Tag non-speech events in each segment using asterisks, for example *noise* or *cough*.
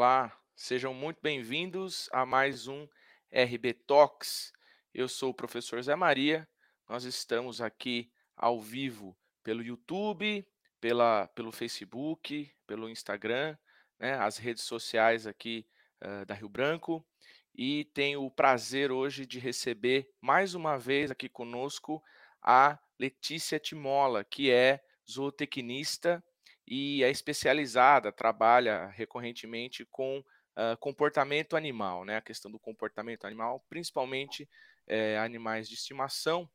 Olá, sejam muito bem-vindos a mais um RB Talks. Eu sou o professor Zé Maria. Nós estamos aqui ao vivo pelo YouTube, pela, pelo Facebook, pelo Instagram, né, as redes sociais aqui uh, da Rio Branco. E tenho o prazer hoje de receber mais uma vez aqui conosco a Letícia Timola, que é zootecnista e é especializada, trabalha recorrentemente com uh, comportamento animal, né? A questão do comportamento animal, principalmente é, animais de estimação,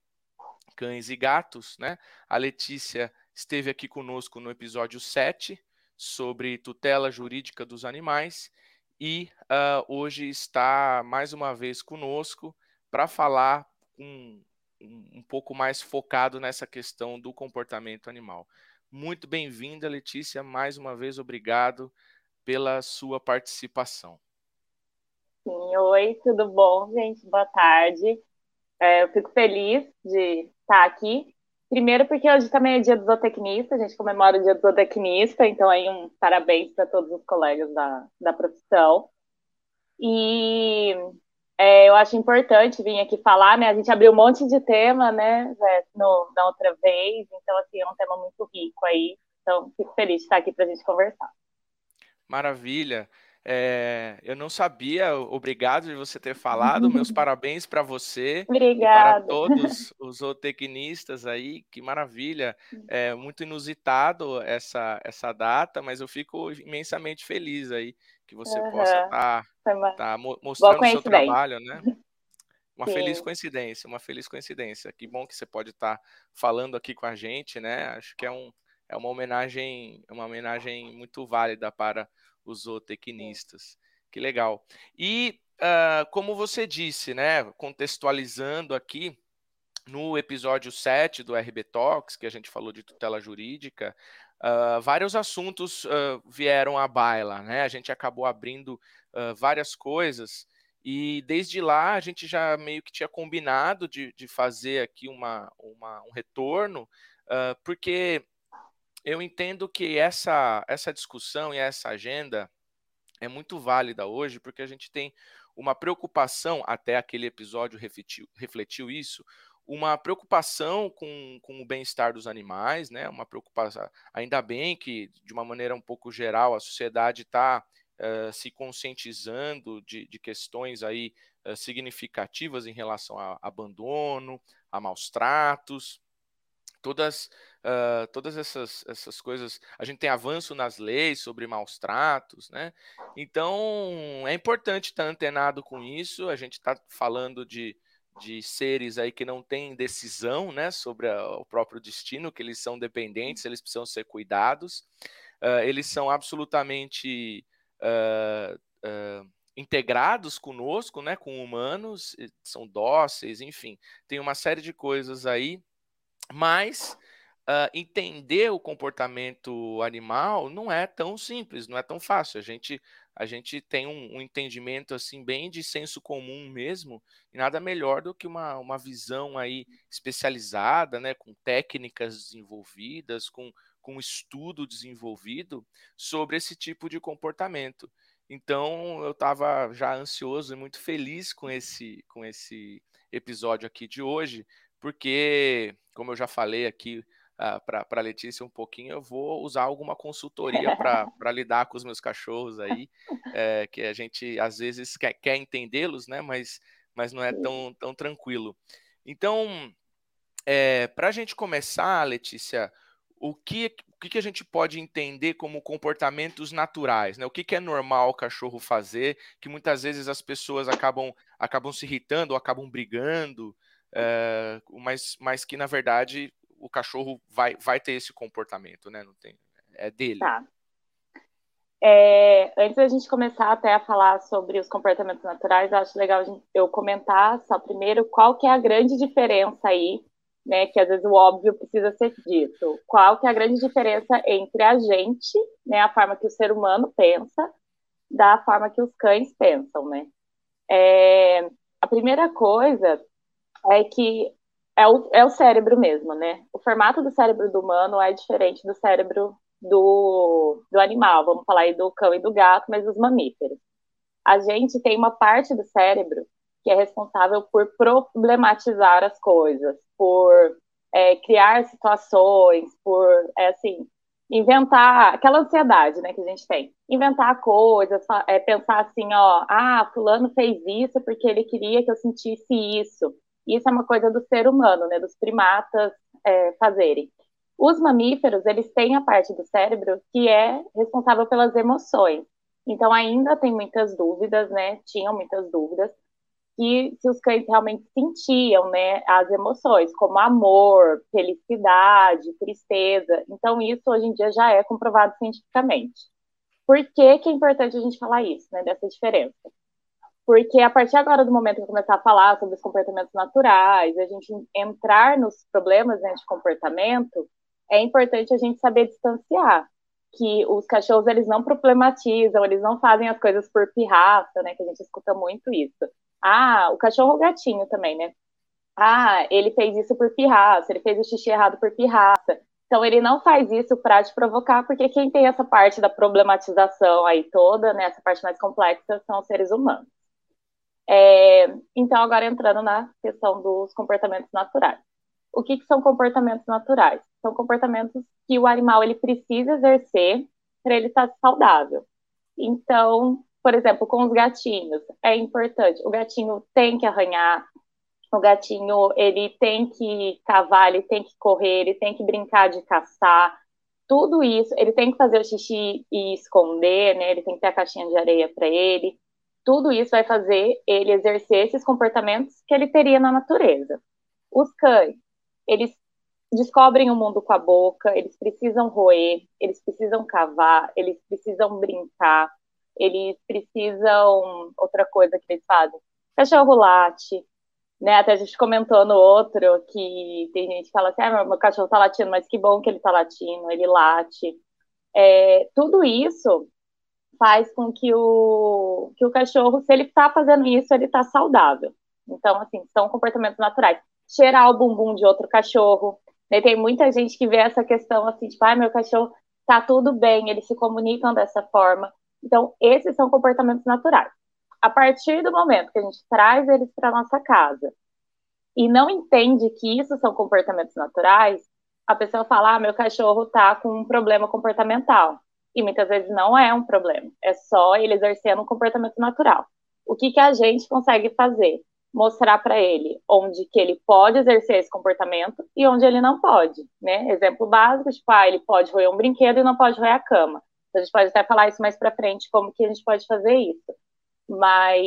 cães e gatos, né? A Letícia esteve aqui conosco no episódio 7 sobre tutela jurídica dos animais e uh, hoje está mais uma vez conosco para falar um, um pouco mais focado nessa questão do comportamento animal. Muito bem-vinda, Letícia. Mais uma vez, obrigado pela sua participação. Sim, oi, tudo bom, gente? Boa tarde. É, eu fico feliz de estar aqui. Primeiro, porque hoje também é dia do zootecnista, a gente comemora o dia do zootecnista, então aí um parabéns para todos os colegas da, da profissão. E é, eu acho importante vir aqui falar, né? A gente abriu um monte de tema, né, no, outra vez, então, assim, é um tema muito rico aí. Então, fico feliz de estar aqui para a gente conversar. Maravilha. É, eu não sabia, obrigado de você ter falado. Meus *laughs* parabéns para você Obrigada. para todos *laughs* os zootecnistas aí. Que maravilha. É muito inusitado essa, essa data, mas eu fico imensamente feliz aí que você uhum. possa estar tá, tá mostrando o seu trabalho, né? *laughs* Uma Sim. feliz coincidência, uma feliz coincidência. Que bom que você pode estar tá falando aqui com a gente, né? Acho que é, um, é uma homenagem, uma homenagem muito válida para os zootecnistas. Que legal. E uh, como você disse, né? Contextualizando aqui, no episódio 7 do RB Talks, que a gente falou de tutela jurídica, Uh, vários assuntos uh, vieram à baila, né? A gente acabou abrindo uh, várias coisas e desde lá a gente já meio que tinha combinado de, de fazer aqui uma, uma um retorno, porque eu entendo que essa, essa discussão e essa agenda é muito válida hoje, porque a gente tem uma preocupação, até aquele episódio refletiu, refletiu isso, uma preocupação com, com o bem-estar dos animais, né? Uma preocupação. Ainda bem que, de uma maneira um pouco geral, a sociedade está uh, eh, se conscientizando de, de questões aí uh, significativas em relação a abandono, a maus tratos, todas, uh, todas essas, essas coisas. A gente tem avanço nas leis sobre maus tratos, né? Então é importante estar antenado com isso. A gente está falando de de seres aí que não têm decisão né, sobre a, o próprio destino, que eles são dependentes, eles precisam ser cuidados, uh, eles são absolutamente uh, uh, integrados conosco, né, com humanos, são dóceis, enfim, tem uma série de coisas aí, mas Uh, entender o comportamento animal não é tão simples, não é tão fácil. A gente a gente tem um, um, entendimento assim bem de senso comum mesmo, e nada melhor do que uma, uma visão aí especializada, né, com técnicas desenvolvidas, com, com estudo desenvolvido sobre esse tipo de comportamento. Então eu estava já ansioso e muito feliz com esse, com esse episódio aqui de hoje, porque, como eu já falei aqui uh, para a Letícia um pouquinho, eu vou usar alguma consultoria para *laughs* lidar com os meus cachorros aí, é, que a gente às vezes quer, quer entendê-los, né? Mas, mas não é tão, tão tranquilo. Então, é, para a gente começar, Letícia, o que, o que a gente pode entender como comportamentos naturais, né? O que, que é normal o cachorro fazer, que muitas vezes as pessoas acabam, acabam se irritando ou acabam brigando, é, mas, mas que na verdade o cachorro vai, vai ter esse comportamento, né? Não tem, é dele. Tá. É, antes da gente começar até a falar sobre os comportamentos naturais, acho legal eu comentar só primeiro qual que é a grande diferença aí, né? Que às vezes o óbvio precisa ser dito. Qual que é a grande diferença entre a gente, né? A forma que o ser humano pensa, da forma que os cães pensam, né? É, a primeira coisa é que é o, é o cérebro mesmo, né? O formato do cérebro do humano é diferente do cérebro do, do animal, vamos falar aí do cão e do gato, mas dos mamíferos. A gente tem uma parte do cérebro que é responsável por problematizar as coisas, por é, criar situações, por, é, assim, inventar aquela ansiedade, né, que a gente tem. Inventar coisas, é, pensar assim, ó, ah, fulano fez isso porque ele queria que eu sentisse isso. Isso é uma coisa do ser humano, né, dos primatas é, fazerem. Os mamíferos, eles têm a parte do cérebro que é responsável pelas emoções. Então, ainda tem muitas dúvidas, né? Tinham muitas dúvidas que se os cães realmente sentiam, né, as emoções, como amor, felicidade, tristeza. Então, isso hoje em dia já é comprovado cientificamente. Por que, que é importante a gente falar isso, né, dessa diferença? Porque a partir agora do momento que eu começar a falar sobre os comportamentos naturais, a gente entrar nos problemas né, de comportamento, é importante a gente saber distanciar que os cachorros eles não problematizam, eles não fazem as coisas por pirraça, né? Que a gente escuta muito isso. Ah, o cachorro o gatinho também, né? Ah, ele fez isso por pirraça, ele fez o xixi errado por pirraça. Então ele não faz isso para te provocar, porque quem tem essa parte da problematização aí toda, né, essa parte mais complexa, são os seres humanos. É, então, agora entrando na questão dos comportamentos naturais. O que, que são comportamentos naturais? São comportamentos que o animal ele precisa exercer para ele estar saudável. Então, por exemplo, com os gatinhos, é importante. O gatinho tem que arranhar, o gatinho ele tem que cavar, ele tem que correr, ele tem que brincar de caçar. Tudo isso, ele tem que fazer o xixi e esconder, né? Ele tem que ter a caixinha de areia para ele tudo isso vai fazer ele exercer esses comportamentos que ele teria na natureza. Os cães, eles descobrem o mundo com a boca, eles precisam roer, eles precisam cavar, eles precisam brincar, eles precisam. Outra coisa que eles fazem: cachorro late. Né, até a gente comentou no outro que tem gente que fala assim: ah, meu cachorro tá latindo, mas que bom que ele tá latindo, ele late. É, tudo isso faz com que o, que o cachorro, se ele está fazendo isso, ele está saudável. Então, assim, são comportamentos naturais. Cheirar o bumbum de outro cachorro. Né? Tem muita gente que vê essa questão assim, tipo, ah, meu cachorro tá tudo bem, eles se comunicam dessa forma. Então, esses são comportamentos naturais. A partir do momento que a gente traz eles para nossa casa e não entende que isso são comportamentos naturais, a pessoa fala: ah, meu cachorro tá com um problema comportamental e muitas vezes não é um problema, é só ele exercendo um comportamento natural. O que, que a gente consegue fazer? Mostrar para ele onde que ele pode exercer esse comportamento e onde ele não pode, né? Exemplo básico, tipo, ah, ele pode roer um brinquedo e não pode roer a cama. A gente pode até falar isso mais para frente, como que a gente pode fazer isso. Mas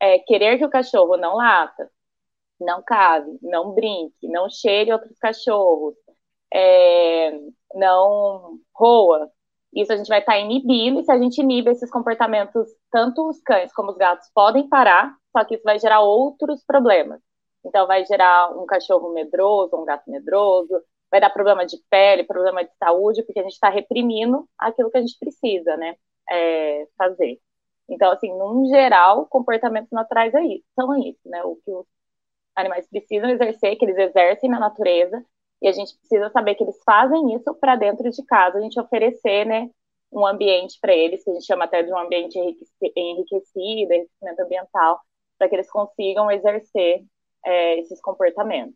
é, querer que o cachorro não lata, não cave, não brinque, não cheire outros cachorros, é, não roa, isso a gente vai estar tá inibindo, e se a gente inibe esses comportamentos, tanto os cães como os gatos podem parar, só que isso vai gerar outros problemas. Então, vai gerar um cachorro medroso, um gato medroso, vai dar problema de pele, problema de saúde, porque a gente está reprimindo aquilo que a gente precisa, né, é, fazer. Então, assim, num geral, comportamentos naturais é são isso, né, o que os animais precisam exercer, que eles exercem na natureza, e a gente precisa saber que eles fazem isso para dentro de casa, a gente oferecer, né, um ambiente para eles, que a gente chama até de um ambiente enriquecido, enriquecimento ambiental, para que eles consigam exercer é, esses comportamentos.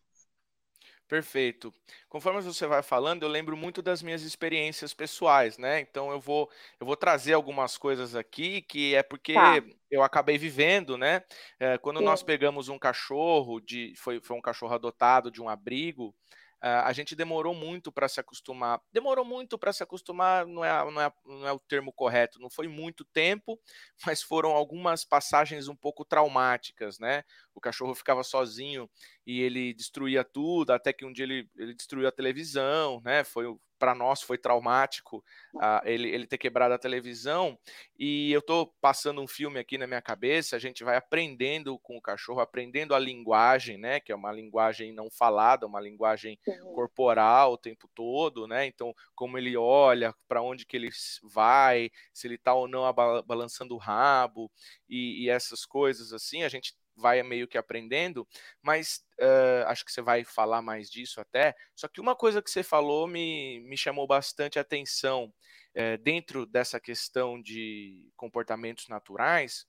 Perfeito. Conforme você vai falando, eu lembro muito das minhas experiências pessoais, né? Então eu vou eu vou trazer algumas coisas aqui que é porque tá. eu acabei vivendo, né? É, quando Sim. nós pegamos um cachorro de foi, foi um cachorro adotado de um abrigo, a gente demorou muito para se acostumar. Demorou muito para se acostumar, não é, não, é, não é o termo correto, não foi muito tempo, *laughs* mas foram algumas passagens um pouco traumáticas, né? O cachorro ficava sozinho e ele destruía tudo, até que um dia ele, ele destruiu a televisão, né? Foi para nós foi traumático uh, ele, ele ter quebrado a televisão. E eu estou passando um filme aqui na minha cabeça, a gente vai aprendendo com o cachorro, aprendendo a linguagem, né? Que é uma linguagem não falada, uma linguagem corporal o tempo todo, né? Então, como ele olha, para onde que ele vai, se ele está ou não balançando o rabo e, e essas coisas assim, a gente vai meio que aprendendo, mas uh, acho que você vai falar mais disso até. Só que uma coisa que você falou me, me chamou bastante atenção uh, dentro dessa questão de comportamentos naturais,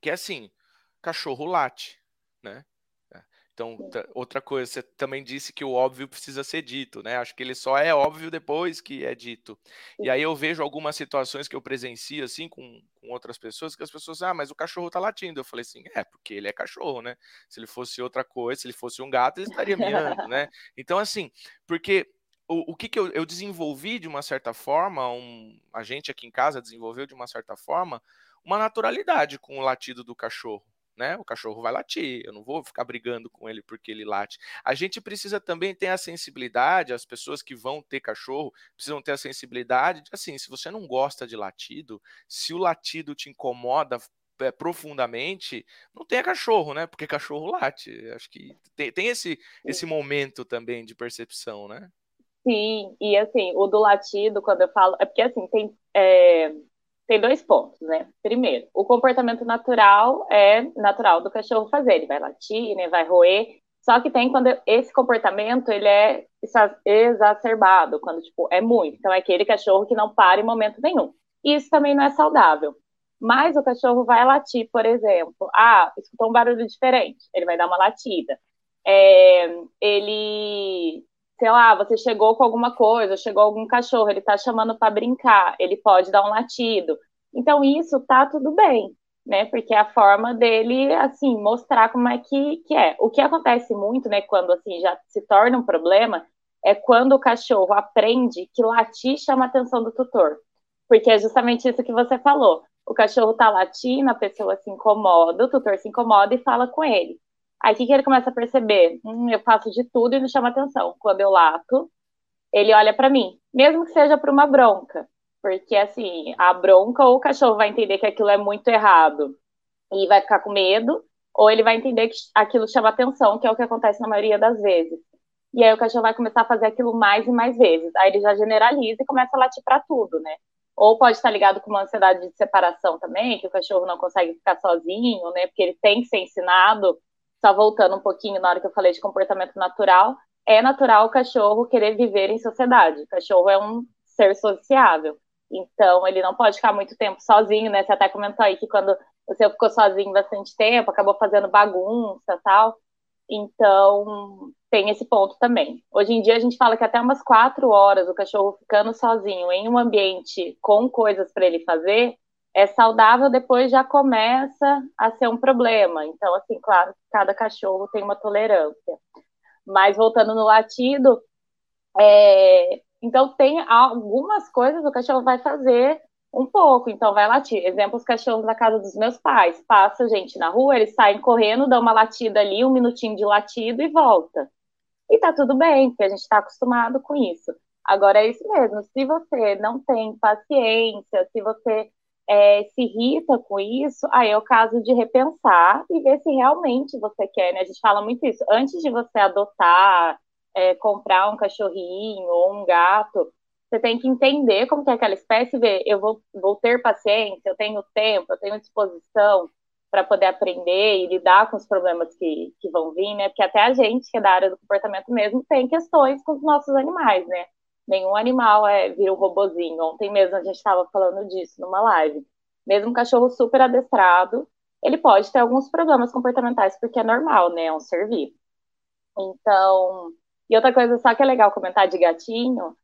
que é assim, cachorro late, né? Então, outra coisa, você também disse que o óbvio precisa ser dito, né? Acho que ele só é óbvio depois que é dito. E aí eu vejo algumas situações que eu presencio, assim, com, com outras pessoas, que as pessoas, ah, mas o cachorro tá latindo. Eu falei assim, é, porque ele é cachorro, né? Se ele fosse outra coisa, se ele fosse um gato, ele estaria miando, né? Então, assim, porque o, o que, que eu, eu desenvolvi de uma certa forma, um, a gente aqui em casa desenvolveu de uma certa forma, uma naturalidade com o latido do cachorro né? O cachorro vai latir, eu não vou ficar brigando com ele porque ele late. A gente precisa também ter a sensibilidade, as pessoas que vão ter cachorro precisam ter a sensibilidade de, assim, se você não gosta de latido, se o latido te incomoda é, profundamente, não tenha cachorro, né? Porque cachorro late. Acho que tem, tem esse, esse momento também de percepção, né? Sim, e assim, o do latido, quando eu falo, é porque assim, tem. É tem dois pontos, né? Primeiro, o comportamento natural é natural do cachorro fazer, ele vai latir, né, vai roer, só que tem quando esse comportamento ele é exacerbado, quando tipo é muito. Então é aquele cachorro que não para em momento nenhum. Isso também não é saudável. Mas o cachorro vai latir, por exemplo. Ah, escutou um barulho diferente, ele vai dar uma latida. É, ele sei lá, você chegou com alguma coisa, chegou algum cachorro, ele tá chamando para brincar, ele pode dar um latido. Então isso tá tudo bem, né? Porque é a forma dele assim mostrar como é que, que é. O que acontece muito, né, quando assim já se torna um problema, é quando o cachorro aprende que latir chama a atenção do tutor. Porque é justamente isso que você falou. O cachorro tá latindo, a pessoa se incomoda, o tutor se incomoda e fala com ele. Aí o que, que ele começa a perceber? Hum, eu faço de tudo e não chama atenção. Quando eu lato, ele olha para mim, mesmo que seja por uma bronca. Porque, assim, a bronca, ou o cachorro vai entender que aquilo é muito errado e vai ficar com medo, ou ele vai entender que aquilo chama atenção, que é o que acontece na maioria das vezes. E aí o cachorro vai começar a fazer aquilo mais e mais vezes. Aí ele já generaliza e começa a latir para tudo, né? Ou pode estar ligado com uma ansiedade de separação também, que o cachorro não consegue ficar sozinho, né? Porque ele tem que ser ensinado só voltando um pouquinho na hora que eu falei de comportamento natural, é natural o cachorro querer viver em sociedade. O cachorro é um ser sociável. Então, ele não pode ficar muito tempo sozinho, né? Você até comentou aí que quando você ficou sozinho bastante tempo, acabou fazendo bagunça tal. Então, tem esse ponto também. Hoje em dia, a gente fala que até umas quatro horas o cachorro ficando sozinho em um ambiente com coisas para ele fazer é saudável, depois já começa a ser um problema. Então, assim, claro, cada cachorro tem uma tolerância. Mas voltando no latido, é, então tem algumas coisas o cachorro vai fazer um pouco, então vai latir. Exemplo, os cachorros da casa dos meus pais. Passa gente na rua, eles saem correndo, dão uma latida ali, um minutinho de latido e volta. E tá tudo bem, porque a gente está acostumado com isso. Agora é isso mesmo, se você não tem paciência, se você é, se irrita com isso, aí é o caso de repensar e ver se realmente você quer, né? A gente fala muito isso. Antes de você adotar, é, comprar um cachorrinho ou um gato, você tem que entender como que é aquela espécie ver, eu vou, vou ter paciência, eu tenho tempo, eu tenho disposição para poder aprender e lidar com os problemas que, que vão vir, né? Porque até a gente, que é da área do comportamento mesmo, tem questões com os nossos animais, né? Nenhum animal é, vira um robozinho. Ontem mesmo a gente estava falando disso numa live. Mesmo um cachorro super adestrado, ele pode ter alguns problemas comportamentais, porque é normal, né? É um ser vivo. Então, e outra coisa só que é legal comentar de gatinho,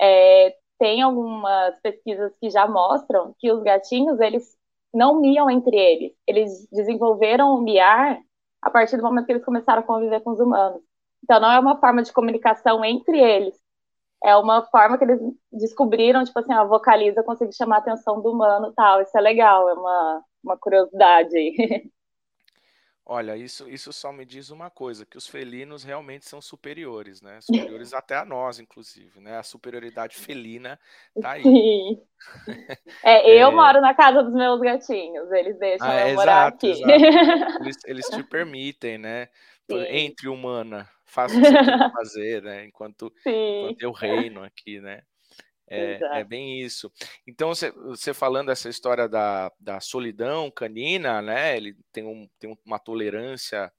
é, tem algumas pesquisas que já mostram que os gatinhos, eles não miam entre eles. Eles desenvolveram o miar a partir do momento que eles começaram a conviver com os humanos. Então, não é uma forma de comunicação entre eles, é uma forma que eles descobriram, tipo assim, a vocaliza consegue chamar a atenção do humano tal. Isso é legal, é uma, uma curiosidade aí. *laughs* Olha, isso, isso só me diz uma coisa, que os felinos realmente são superiores, né? Superiores *laughs* até a nós, inclusive, né? A superioridade felina tá aí. Sim. *laughs* É, eu é... moro na casa dos meus gatinhos, eles deixam ah, eu é, morar exato, aqui. Exato. Eles, eles te permitem, né? Sim. Entre humana, faça o que você tem que *laughs* fazer, né? Enquanto, enquanto eu reino aqui, né? É, é, bem isso. Então, você falando essa história da, da solidão canina, né? Ele tem, um, tem uma tolerância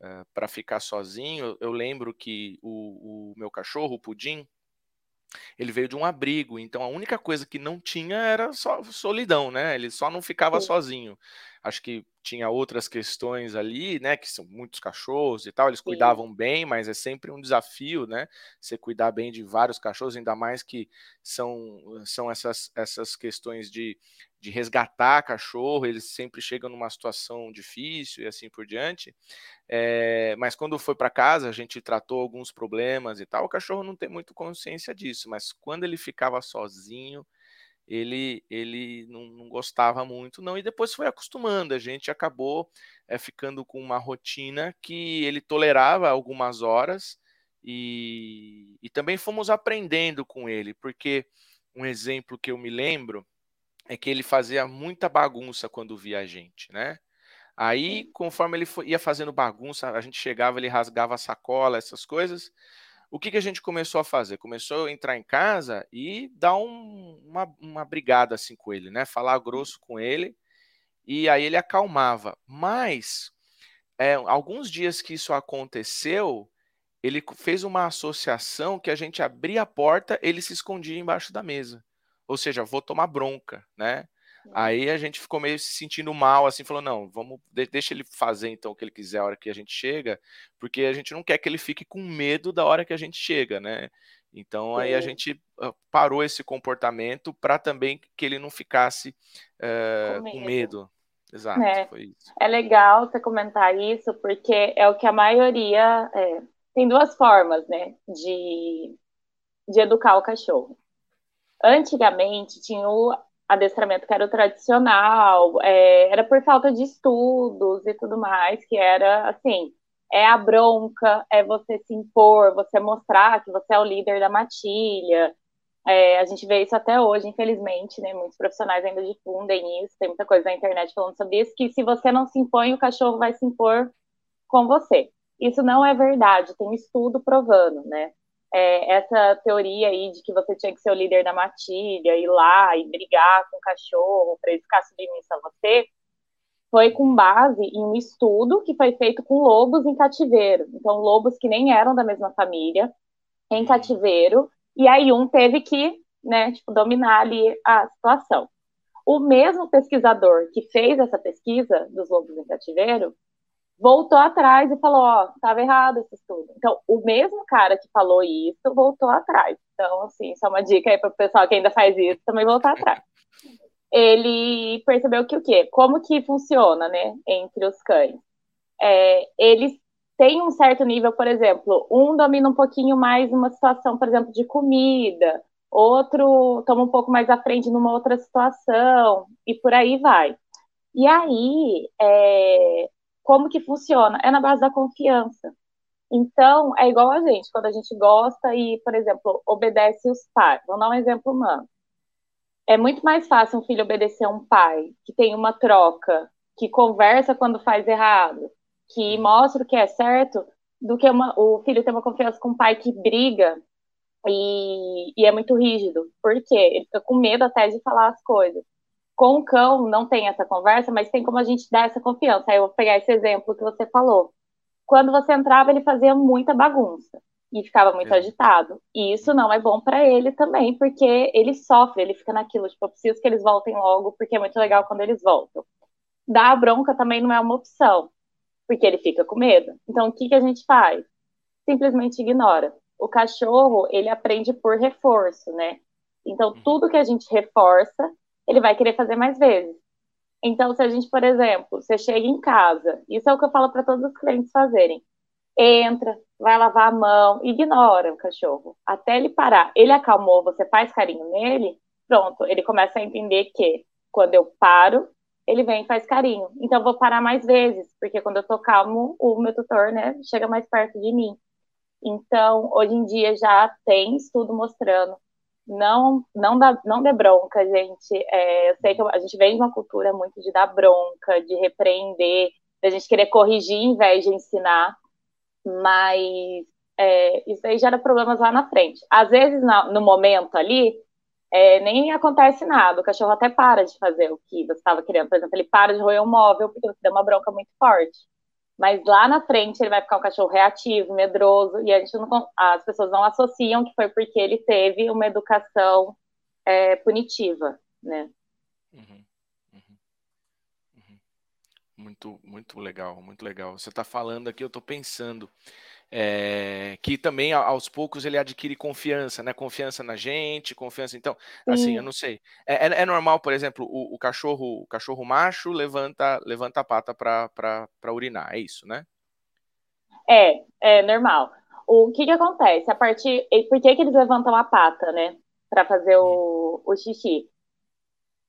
uh, eh, para ficar sozinho. Eu lembro que o, o, meu cachorro, o Pudim, ele veio de um abrigo, então a única coisa que não tinha era só solidão, né? Ele só não ficava Sim. sozinho. Acho que tinha outras questões ali, né? Que são muitos cachorros e tal, eles Sim. cuidavam bem, mas é sempre um desafio, né? Você cuidar bem de vários cachorros, ainda mais que são, são essas, essas questões de, de resgatar cachorro, eles sempre chegam numa situação difícil e assim por diante. É, mas quando foi para casa, a gente tratou alguns problemas e tal. O cachorro não tem muito consciência disso, mas quando ele ficava sozinho, ele, ele não, não, gostava muito, não, e depois foi acostumando. A gente acabou é, ficando com uma rotina que ele tolerava algumas horas e, e também fomos aprendendo com ele, porque um exemplo que eu me lembro é que ele fazia muita bagunça quando via a gente, né? Aí, conforme ele ia fazendo bagunça, a gente chegava, ele rasgava a sacola, essas coisas. O que, que a gente começou a fazer? Começou a entrar em casa e dar um, uma, uma brigada assim com ele, né? Falar grosso com ele e aí ele acalmava. Mas é, alguns dias que isso aconteceu, ele fez uma associação que a gente abria a porta, ele se escondia embaixo da mesa. Ou seja, vou tomar bronca, né? Aí a gente ficou meio se sentindo mal, assim, falou: não, vamos, deixa ele fazer então o que ele quiser a hora que a gente chega, porque a gente não quer que ele fique com medo da hora que a gente chega, né? Então aí a gente parou esse comportamento para também que ele não ficasse uh, com, medo. com, medo. Exato, é. É legal você comentar isso, porque é o que a maioria. É, tem duas formas, né, de, de educar o cachorro. Antigamente tinha o adestramento que era o tradicional, é, era por falta de estudos e tudo mais, que era assim, é a bronca, é você se impor, você mostrar que você é o líder da matilha. É, a gente vê isso até hoje, infelizmente, né? Muitos profissionais ainda difundem isso, tem muita coisa na internet falando sobre isso, que se você não se impõe, o cachorro vai se impor com você. Isso não é verdade, tem um estudo provando, né? É, essa teoria aí de que você tinha que ser o líder da matilha, ir lá e brigar com o cachorro para ele ficar submisso a você, foi com base em um estudo que foi feito com lobos em cativeiro. Então, lobos que nem eram da mesma família, em cativeiro, e aí um teve que, né, tipo, dominar ali a situação. O mesmo pesquisador que fez essa pesquisa dos lobos em cativeiro voltou atrás e falou, ó, oh, estava errado esse estudo. Então, o mesmo cara que falou isso voltou atrás. Então, assim, só uma dica aí para o pessoal que ainda faz isso, também voltar atrás. Ele percebeu que o quê? Como que funciona, né, entre os cães? É, eles têm um certo nível, por exemplo, um domina um pouquinho mais uma situação, por exemplo, de comida, outro toma um pouco mais à frente numa outra situação, e por aí vai. E aí, é, como que funciona? É na base da confiança. Então, é igual a gente, quando a gente gosta e, por exemplo, obedece os pais. Vou dar um exemplo humano. É muito mais fácil um filho obedecer a um pai que tem uma troca, que conversa quando faz errado, que mostra o que é certo, do que uma, o filho ter uma confiança com um pai que briga e, e é muito rígido. Por quê? Ele fica com medo até de falar as coisas com o cão não tem essa conversa, mas tem como a gente dar essa confiança. Aí eu vou pegar esse exemplo que você falou. Quando você entrava, ele fazia muita bagunça e ficava muito é. agitado. E isso não é bom para ele também, porque ele sofre, ele fica naquilo, tipo, eu preciso que eles voltem logo, porque é muito legal quando eles voltam. Dar a bronca também não é uma opção, porque ele fica com medo. Então, o que, que a gente faz? Simplesmente ignora. O cachorro, ele aprende por reforço, né? Então, uhum. tudo que a gente reforça, ele vai querer fazer mais vezes. Então, se a gente, por exemplo, você chega em casa, isso é o que eu falo para todos os clientes fazerem. Entra, vai lavar a mão, ignora o cachorro até ele parar. Ele acalmou, você faz carinho nele, pronto, ele começa a entender que quando eu paro, ele vem e faz carinho. Então, eu vou parar mais vezes, porque quando eu tô calmo, o meu tutor, né, chega mais perto de mim. Então, hoje em dia já tem estudo mostrando não não dá, não dê bronca, gente. É, eu sei que a gente vem de uma cultura muito de dar bronca, de repreender, de a gente querer corrigir em vez de ensinar, mas é, isso aí gera problemas lá na frente. Às vezes, no momento ali, é, nem acontece nada. O cachorro até para de fazer o que você estava querendo. Por exemplo, ele para de roer um móvel porque você deu uma bronca muito forte. Mas lá na frente ele vai ficar um cachorro reativo, medroso, e a gente não, as pessoas não associam que foi porque ele teve uma educação é, punitiva, né? Uhum, uhum, uhum. Muito, muito legal, muito legal. Você está falando aqui, eu estou pensando é, que também aos poucos ele adquire confiança, né? Confiança na gente, confiança. Então, assim, eu não sei. É, é, é normal, por exemplo, o, o, cachorro, o cachorro macho levanta, levanta a pata para urinar, é isso, né? É, é normal. O que que acontece? A partir, por que que eles levantam a pata, né? Para fazer o, o xixi?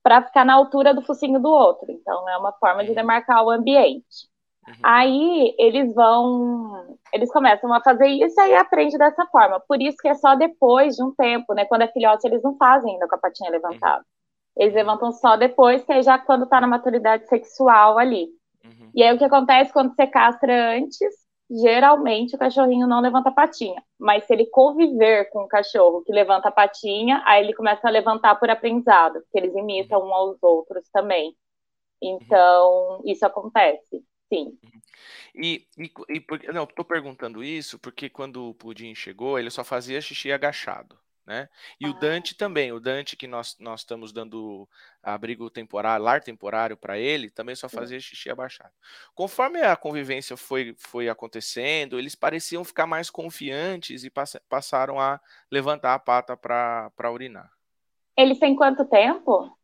Para ficar na altura do focinho do outro. Então, é uma forma de uhum. demarcar o ambiente. Uhum. Aí eles vão, eles começam a fazer isso e aí aprende dessa forma. Por isso que é só depois de um tempo, né? Quando é filhote, eles não fazem ainda com a patinha levantada. Uhum. Eles levantam só depois, que é já quando tá na maturidade sexual ali. Uhum. E aí o que acontece quando você castra antes, geralmente o cachorrinho não levanta a patinha. Mas se ele conviver com o cachorro que levanta a patinha, aí ele começa a levantar por aprendizado, porque eles imitam uhum. um aos outros também. Uhum. Então, isso acontece. Sim. E, e, e porque, não, estou perguntando isso porque quando o Pudim chegou, ele só fazia xixi agachado, né? E ah. o Dante também, o Dante que nós, nós estamos dando abrigo temporário, lar temporário para ele, também só fazia xixi abaixado. Conforme a convivência foi, foi acontecendo, eles pareciam ficar mais confiantes e pass, passaram a levantar a pata para urinar. Eles têm quanto tempo?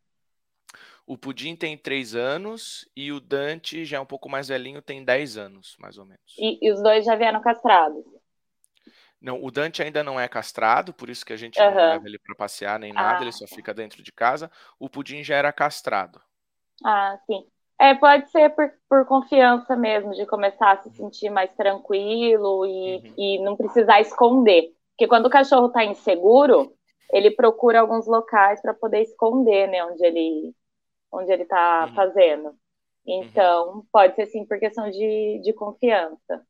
O Pudim tem 3 anos e o Dante, já é um pouco mais velhinho, tem 10 anos, mais ou menos. E, e os dois já vieram castrados? Não, o Dante ainda não é castrado, por isso que a gente uhum. não leva ele para passear nem nada, ah, ele só tá. fica dentro de casa. O Pudim já era castrado. Ah, sim. É, pode ser por, por confiança mesmo, de começar a se sentir mais tranquilo e, uhum. e não precisar esconder. Porque quando o cachorro está inseguro, ele procura alguns locais para poder esconder, né, onde ele onde ele está uhum. fazendo. Então, uhum. pode ser sim por questão de, de confiança.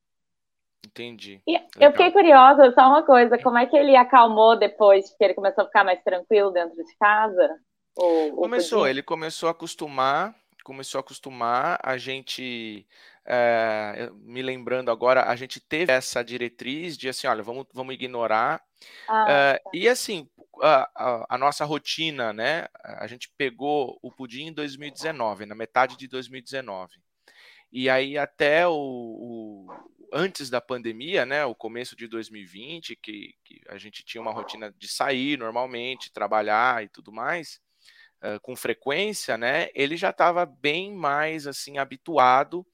Entendi. E eu fiquei curiosa, só uma coisa, como é que ele acalmou depois que ele começou a ficar mais tranquilo dentro de casa? O, começou, ele começou a acostumar, começou a acostumar, a gente, é, me lembrando agora, a gente teve essa diretriz de assim, olha, vamos, vamos ignorar. Ah, é, tá. E assim, a, a, nossa rotina, né? A gente pegou o pudim em 2019, na metade de 2019. E aí até o, o antes da pandemia, né? O começo de 2020, que, que, a gente tinha uma rotina de sair normalmente, trabalhar e tudo mais, uh, com frequência, né? Ele já estava bem mais assim habituado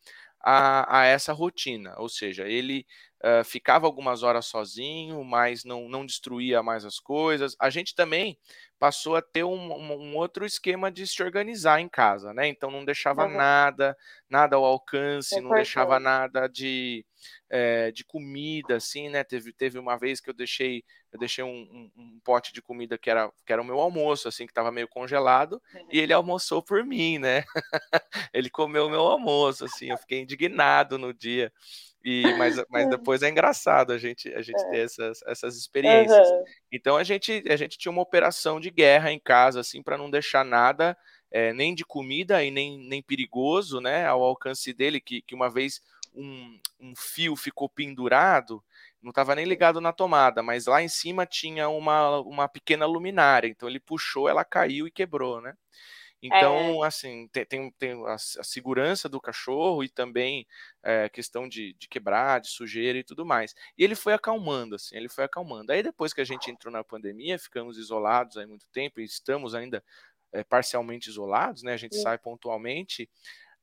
a, a essa rotina, ou seja, ele uh, ficava algumas horas sozinho, mas não, não destruía mais as coisas. A gente também passou a ter um, um, outro esquema de se organizar em casa, né? Então não deixava uhum. nada, nada ao alcance, é não deixava nada de, é, de comida, assim, né? Teve, teve uma vez que eu deixei, eu deixei um, um, um pote de comida que era, que era o meu almoço, assim, que estava meio congelado, uhum. e ele *laughs* almoçou por mim, né? *laughs* ele comeu o meu almoço, assim, eu fiquei indignado no dia. E, *laughs* mas, mas depois é engraçado a gente, a gente é. ter essas, essas experiências. Uhum. Então a gente, a gente tinha uma operação de guerra em casa, assim, para não deixar nada, é, nem de comida e nem, nem perigoso, né, ao alcance dele, que, que uma vez um, um fio ficou pendurado, não estava nem ligado na tomada, mas lá em cima tinha uma, uma pequena luminária, então ele puxou, ela caiu e quebrou, né? Então, é. assim, tem, tem, tem a, a, segurança do cachorro e também é, questão de, de, quebrar, de sujeira e tudo mais. E ele foi acalmando, assim, ele foi acalmando. Aí depois que a gente entrou na pandemia, ficamos isolados há muito tempo e estamos ainda é, parcialmente isolados, né? A gente Sim. sai pontualmente.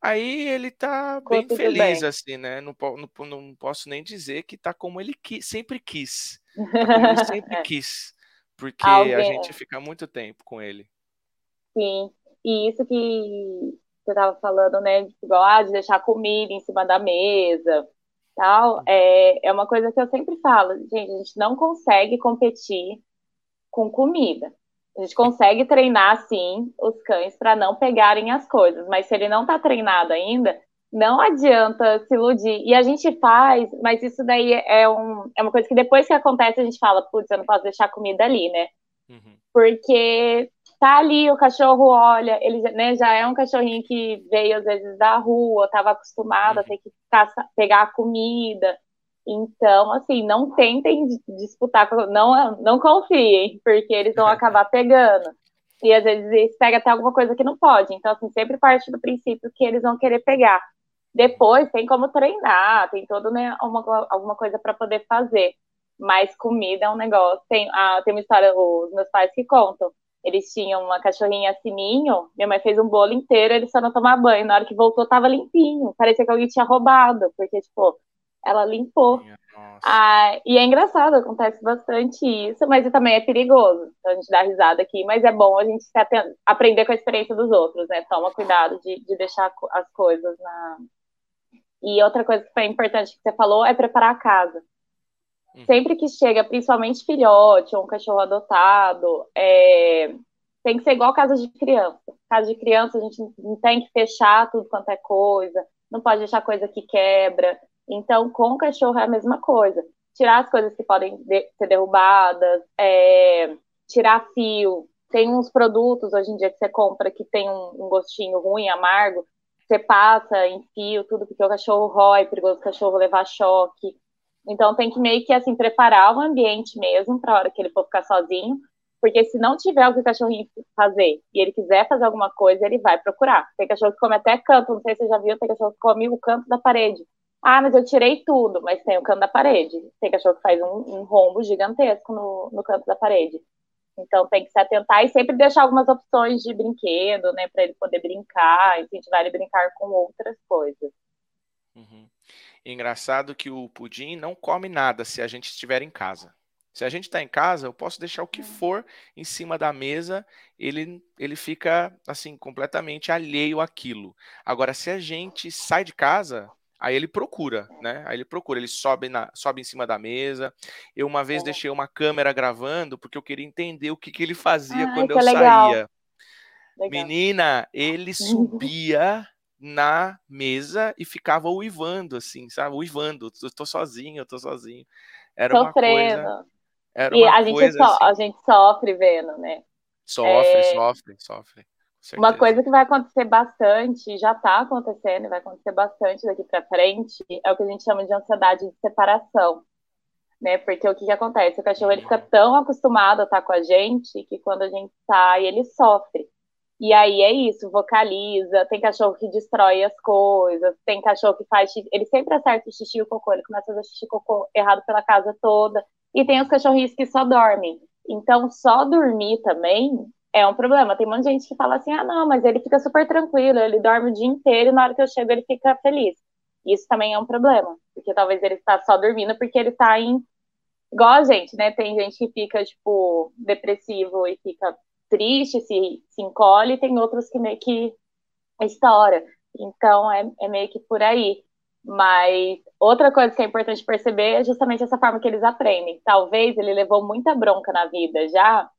Aí ele tá bem feliz, bem. assim, né? Não, não, não, posso nem dizer que tá como ele quis, sempre quis. Tá como ele *laughs* sempre é. quis. Porque Alguém... a gente fica muito tempo com ele. Sim. E isso que você estava falando, né, igual, ah, de deixar comida em cima da mesa, tal, é, é uma coisa que eu sempre falo, gente, a gente não consegue competir com comida. A gente consegue treinar, sim, os cães para não pegarem as coisas, mas se ele não está treinado ainda, não adianta se iludir. E a gente faz, mas isso daí é, um, é uma coisa que depois que acontece a gente fala, putz, eu não posso deixar comida ali, né? Uhum. Porque tá ali, o cachorro olha, ele né, já é um cachorrinho que veio às vezes da rua, estava acostumado a ter que caça, pegar a comida. Então, assim, não tentem disputar, não, não confiem, porque eles vão *laughs* acabar pegando. E às vezes eles pegam até alguma coisa que não pode. Então, assim, sempre parte do princípio que eles vão querer pegar. Depois tem como treinar, tem todo né, uma, alguma coisa para poder fazer. Mas comida é um negócio. Tem, ah, tem uma história, os meus pais que contam. Eles tinham uma cachorrinha sininho, minha mãe fez um bolo inteiro, eles só não tomar banho. Na hora que voltou, tava limpinho. Parecia que alguém tinha roubado, porque, tipo, ela limpou. Ah, e é engraçado, acontece bastante isso, mas também é perigoso. Então a gente dá risada aqui, mas é bom a gente aprender com a experiência dos outros, né? Toma cuidado de, de deixar as coisas na. E outra coisa que foi importante que você falou é preparar a casa. Hum. Sempre que chega, principalmente filhote ou um cachorro adotado, é... tem que ser igual casa de criança. Casa de criança, a gente não tem que fechar tudo quanto é coisa, não pode deixar coisa que quebra. Então, com o cachorro é a mesma coisa. Tirar as coisas que podem de ser derrubadas, é, tirar fio. Tem uns produtos hoje em dia que você compra que tem um, um gostinho ruim, amargo. Você passa em fio, tudo, porque o cachorro rói, é perigoso o cachorro levar choque. Então, tem que meio que assim preparar o ambiente mesmo para a hora que ele for ficar sozinho. Porque se não tiver o que o cachorrinho fazer e ele quiser fazer alguma coisa, ele vai procurar. Tem cachorro que come até canto, não sei se você já viu, tem cachorro que come o canto da parede. Ah, mas eu tirei tudo, mas tem o canto da parede. Tem cachorro que faz um, um rombo gigantesco no, no canto da parede. Então tem que se atentar e sempre deixar algumas opções de brinquedo, né, para ele poder brincar, incentivar ele a brincar com outras coisas. Uhum. Engraçado que o pudim não come nada se a gente estiver em casa. Se a gente está em casa, eu posso deixar o que hum. for em cima da mesa, ele, ele fica assim completamente alheio àquilo. Agora, se a gente sai de casa, Aí ele procura, né? Aí ele procura, ele sobe, na, sobe em cima da mesa. Eu uma vez é. deixei uma câmera gravando porque eu queria entender o que, que ele fazia ah, quando eu legal. saía. Legal. Menina, ele *laughs* subia na mesa e ficava uivando, assim, sabe? Uivando, eu tô sozinho, eu tô sozinho. Era Sofrendo. uma coisa. Era e uma a, gente so, assim. a gente sofre vendo, né? Sofre, é... sofre, sofre. Uma coisa que vai acontecer bastante, já está acontecendo, vai acontecer bastante daqui para frente, é o que a gente chama de ansiedade de separação. Né? Porque o que, que acontece? O cachorro ele fica tão acostumado a estar com a gente que quando a gente sai, ele sofre. E aí é isso, vocaliza, tem cachorro que destrói as coisas, tem cachorro que faz xixi, ele sempre acerta o xixi e o cocô, ele começa a fazer xixi e cocô errado pela casa toda. E tem os cachorrinhos que só dormem. Então, só dormir também é um problema. Tem um monte de gente que fala assim: ah, não, mas ele fica super tranquilo, ele dorme o dia inteiro e na hora que eu chego ele fica feliz. Isso também é um problema, porque talvez ele está só dormindo porque ele está em. Igual a gente, né? Tem gente que fica, tipo, depressivo e fica triste, se, se encolhe, e tem outros que meio que estoura. Então é, é meio que por aí. Mas outra coisa que é importante perceber é justamente essa forma que eles aprendem. Talvez ele levou muita bronca na vida já,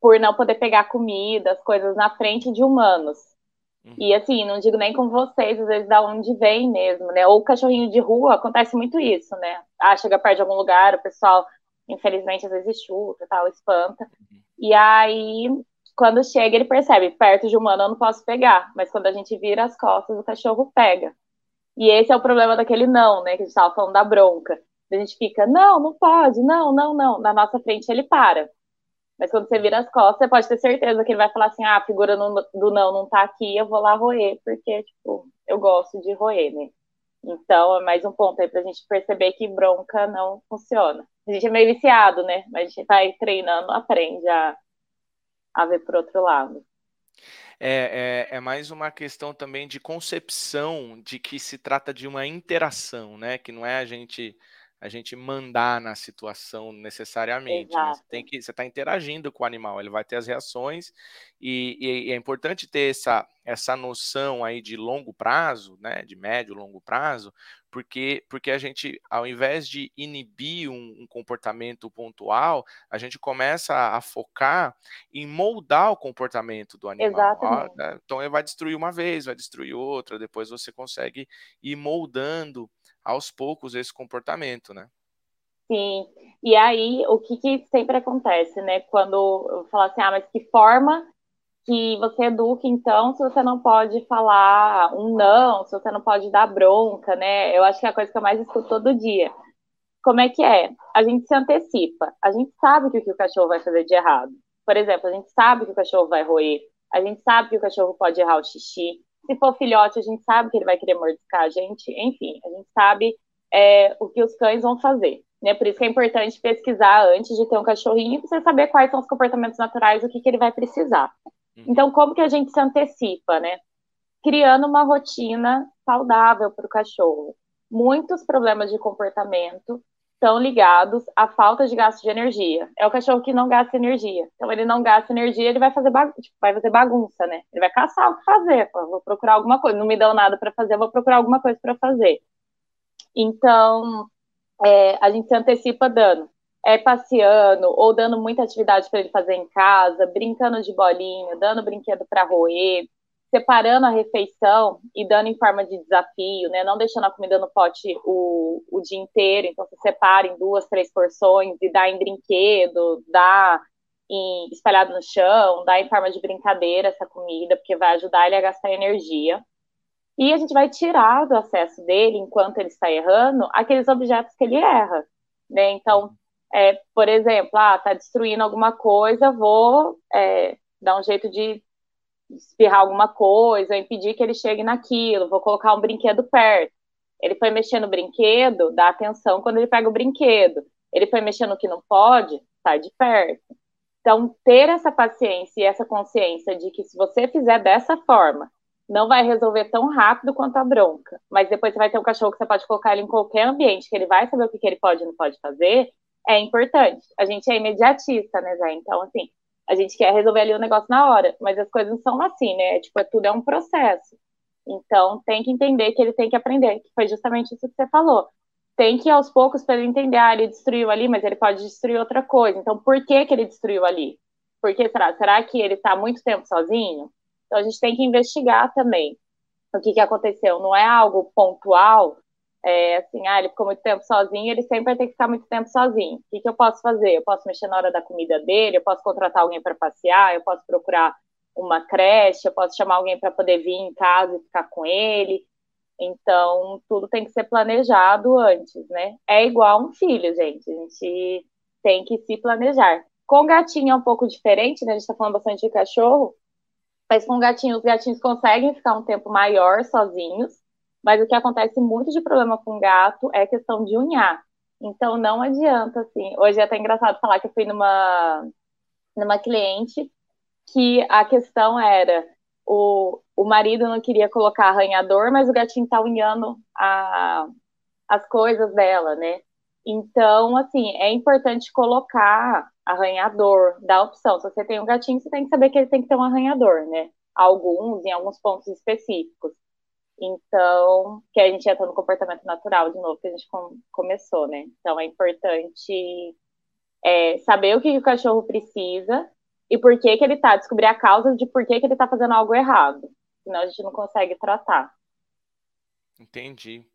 por não poder pegar comida, as coisas na frente de humanos. Uhum. E assim, não digo nem com vocês, às vezes da onde vem mesmo, né? Ou cachorrinho de rua, acontece muito isso, né? Ah, chega perto de algum lugar, o pessoal, infelizmente, às vezes chuta, tal, espanta. Uhum. E aí, quando chega, ele percebe, perto de humano eu não posso pegar, mas quando a gente vira as costas, o cachorro pega. E esse é o problema daquele não, né? Que a gente estava falando da bronca. A gente fica, não, não pode, não, não, não. Na nossa frente ele para. Mas quando você vira as costas, você pode ter certeza que ele vai falar assim: ah, a figura do não não tá aqui, eu vou lá roer, porque, tipo, eu gosto de roer, né? Então, é mais um ponto aí pra gente perceber que bronca não funciona. A gente é meio viciado, né? Mas a gente vai treinando, aprende a, a ver por outro lado. É, é, é, mais uma questão também de concepção de que se trata de uma interação, né? Que não é a gente a gente mandar na situação necessariamente. Né? Você tem que você está interagindo com o animal, ele vai ter as reações e, e, é importante ter essa, essa noção aí de longo prazo, né, de médio longo prazo, porque porque a gente ao invés de inibir um, um comportamento pontual, a gente começa a, focar em moldar o comportamento do animal. Ah, né? Então ele vai destruir uma vez, vai destruir outra, depois você consegue ir moldando aos poucos esse comportamento, né? Sim. E aí, o que, que sempre acontece, né? Quando eu falo assim, ah, mas que forma que você educa, então, se você não pode falar um não, se você não pode dar bronca, né? Eu acho que é a coisa que eu mais escuto todo dia. Como é que é? A gente se antecipa. A gente sabe que o que o cachorro vai fazer de errado. Por exemplo, a gente sabe que o cachorro vai roer. A gente sabe que o cachorro pode errar o xixi. Se for filhote, a gente sabe que ele vai querer mordiscar a gente. Enfim, a gente sabe é, o que os cães vão fazer. Né? Por isso que é importante pesquisar antes de ter um cachorrinho para você saber quais são os comportamentos naturais, o que, que ele vai precisar. Uhum. Então, como que a gente se antecipa, né? Criando uma rotina saudável para o cachorro. Muitos problemas de comportamento estão ligados à falta de gasto de energia. É o cachorro que não gasta energia. Então, ele não gasta energia, ele vai fazer, bagunça, tipo, vai fazer bagunça, né? Ele vai caçar o que fazer. vou procurar alguma coisa. Não me dão nada para fazer, vou procurar alguma coisa para fazer. Então, é, a gente se antecipa dando. É passeando ou dando muita atividade para ele fazer em casa, brincando de bolinha, dando brinquedo para roer, separando a refeição e dando em forma de desafio, né? Não deixando a comida no pote o, o dia inteiro. Então, você separa em duas, três porções e dá em brinquedo, dá em, espalhado no chão, dá em forma de brincadeira essa comida, porque vai ajudar ele a gastar energia. E a gente vai tirar do acesso dele, enquanto ele está errando, aqueles objetos que ele erra. Né? Então, é, por exemplo, ah, tá destruindo alguma coisa, vou é, dar um jeito de espirrar alguma coisa, impedir que ele chegue naquilo, vou colocar um brinquedo perto. Ele foi mexer no brinquedo, dá atenção quando ele pega o brinquedo. Ele foi mexer no que não pode, sai de perto. Então, ter essa paciência e essa consciência de que se você fizer dessa forma, não vai resolver tão rápido quanto a bronca. Mas depois você vai ter um cachorro que você pode colocar ele em qualquer ambiente, que ele vai saber o que, que ele pode e não pode fazer, é importante. A gente é imediatista, né, Zé? Então, assim, a gente quer resolver ali o negócio na hora, mas as coisas não são assim, né? Tipo, é, tudo é um processo. Então, tem que entender que ele tem que aprender, que foi justamente isso que você falou. Tem que ir aos poucos para ele entender, ah, ele destruiu ali, mas ele pode destruir outra coisa. Então, por que, que ele destruiu ali? Por que será? Será que ele está muito tempo sozinho? Então, a gente tem que investigar também o que, que aconteceu. Não é algo pontual, é, assim, ah, ele ficou muito tempo sozinho, ele sempre vai ter que ficar muito tempo sozinho. O que, que eu posso fazer? Eu posso mexer na hora da comida dele, eu posso contratar alguém para passear, eu posso procurar uma creche, eu posso chamar alguém para poder vir em casa e ficar com ele. Então, tudo tem que ser planejado antes, né? É igual um filho, gente. A gente tem que se planejar. Com gatinho é um pouco diferente, né? A gente está falando bastante de cachorro, mas com gatinho, os gatinhos conseguem ficar um tempo maior sozinhos mas o que acontece muito de problema com gato é questão de unhar. Então não adianta, assim. Hoje é até engraçado falar que eu fui numa, numa cliente que a questão era o, o marido não queria colocar arranhador, mas o gatinho tá unhando a, as coisas dela, né? Então, assim, é importante colocar arranhador, dar opção. Se você tem um gatinho, você tem que saber que ele tem que ter um arranhador, né? Alguns, em alguns pontos específicos. Então, que a gente entra no comportamento natural de novo, que a gente com, começou, né? Então, é importante é, saber o que, que, o cachorro precisa e por que, que ele tá, descobrir a causa de por que, que ele tá fazendo algo errado. Senão a gente não consegue tratar. Entendi.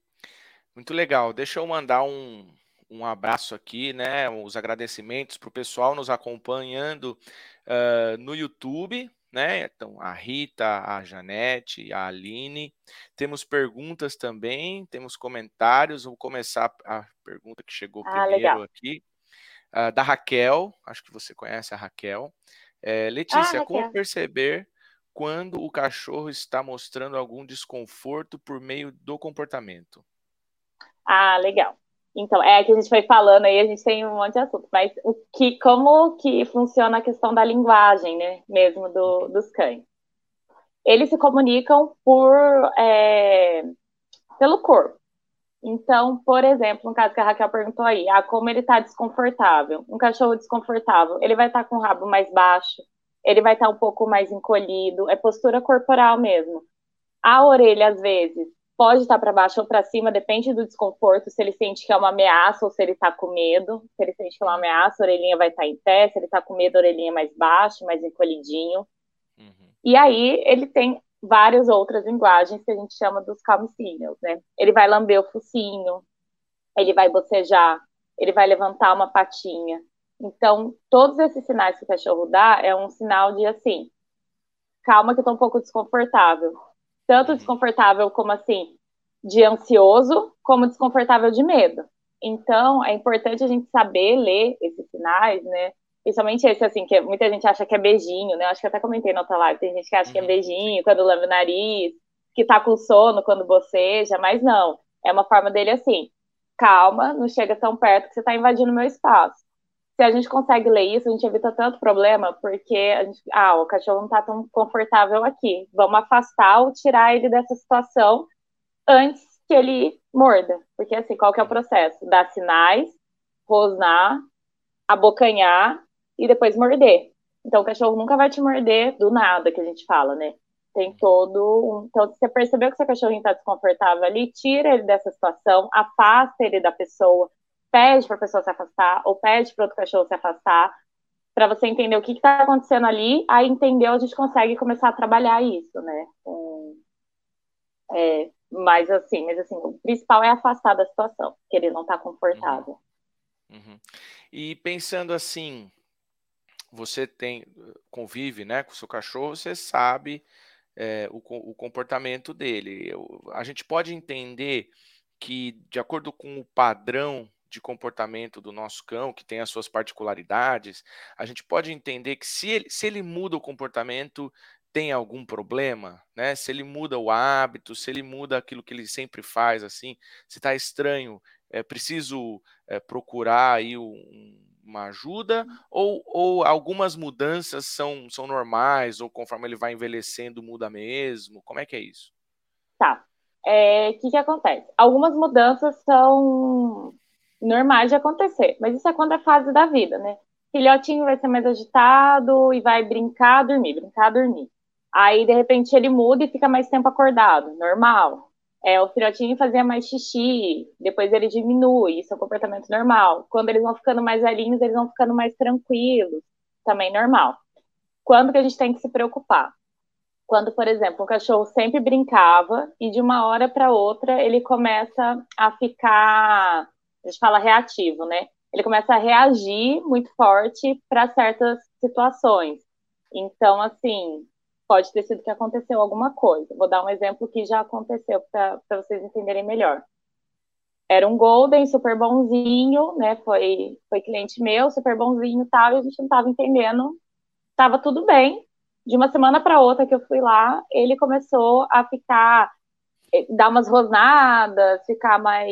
Muito legal. Deixa eu mandar um, um abraço aqui, né? Os agradecimentos para o pessoal nos acompanhando uh, no YouTube, né? Então, a Rita, a Janete, a Aline. Temos perguntas também, temos comentários. Vou começar a pergunta que chegou ah, primeiro legal. aqui. Uh, da Raquel, acho que você conhece a Raquel. É, Letícia, ah, como perceber quando o cachorro está mostrando algum desconforto por meio do comportamento? Ah, legal. Então, é que a gente foi falando aí, a gente tem um monte de assunto, mas o que, como que funciona a questão da linguagem, né, mesmo do, dos cães? Eles se comunicam por, é, pelo corpo. Então, por exemplo, um caso que a Raquel perguntou aí, ah, como ele está desconfortável. Um cachorro desconfortável, ele vai estar tá com o rabo mais baixo, ele vai estar tá um pouco mais encolhido, é postura corporal mesmo. A orelha, às vezes, pode estar para baixo ou para cima, depende do desconforto, se ele sente que é uma ameaça ou se ele está com medo. Se ele sente que é uma ameaça, a orelhinha vai estar em pé, se ele está com medo, a orelhinha mais baixa, mais encolhidinho. Uhum. E aí ele tem várias outras linguagens que a gente chama dos calm signals, né? Ele vai lamber o focinho, ele vai bocejar, ele vai levantar uma patinha. Então, todos esses sinais que o cachorro dá é um sinal de assim, calma que eu tô um pouco desconfortável. Tanto desconfortável como assim, de ansioso, como desconfortável de medo. Então, é importante a gente saber ler esses sinais, né? Principalmente esse, assim, que muita gente acha que é beijinho, né? Eu acho que até comentei na outra live. Tem gente que acha que é uhum. beijinho quando lambe o nariz, que tá com sono quando boceja, mas não. É uma forma dele assim, calma, não chega tão perto que você tá invadindo meu espaço. Se a gente consegue ler isso, a gente evita tanto problema, porque a gente, ah, o cachorro não tá tão confortável aqui. Vamos afastar ou tirar ele dessa situação antes que ele morda. Porque assim, qual que é o processo? Dar sinais, rosnar, abocanhar e depois morder. Então o cachorro nunca vai te morder do nada, que a gente fala, né? Tem todo um... Então, se você percebeu que seu cachorrinho está desconfortável ali, tira ele dessa situação, afasta ele da pessoa, pede para a pessoa se afastar, ou pede para outro cachorro se afastar, para você entender o que está acontecendo ali, aí entendeu, a gente consegue começar a trabalhar isso, né? É, mas assim, mas assim, o principal é afastar da situação, que ele não está confortável. Uhum. Uhum. E pensando assim, você tem convive, né, com o seu cachorro, você sabe é, o, o, comportamento dele. Eu, a gente pode entender que, de acordo com o padrão de comportamento do nosso cão, que tem as suas particularidades, a gente pode entender que se ele, se ele muda o comportamento, tem algum problema, né? Se ele muda o hábito, se ele muda aquilo que ele sempre faz, assim, se está estranho, é preciso é, procurar aí um, uma ajuda ou, ou algumas mudanças são, são normais ou conforme ele vai envelhecendo muda mesmo? Como é que é isso? Tá. O é, que, que acontece? Algumas mudanças são normais de acontecer, mas isso é quando é fase da vida, né? Filhotinho vai ser mais agitado e vai brincar, dormir, brincar, dormir. Aí, de repente, ele muda e fica mais tempo acordado, normal. É, o filhotinho fazia mais xixi, depois ele diminui, isso é um comportamento normal. Quando eles vão ficando mais velhinhos, eles vão ficando mais tranquilos, também normal. Quando que a gente tem que se preocupar? Quando, por exemplo, o cachorro sempre brincava e de uma hora para outra ele começa a ficar a gente fala reativo, né? Ele começa a reagir muito forte para certas situações. Então, assim, pode ter sido que aconteceu alguma coisa. Vou dar um exemplo que já aconteceu para vocês entenderem melhor. Era um Golden super bonzinho, né? Foi, foi cliente meu, super bonzinho e tal, e a gente não estava entendendo. Tava tudo bem. De uma semana para outra que eu fui lá, ele começou a ficar, eh, dar umas rosnadas, ficar mais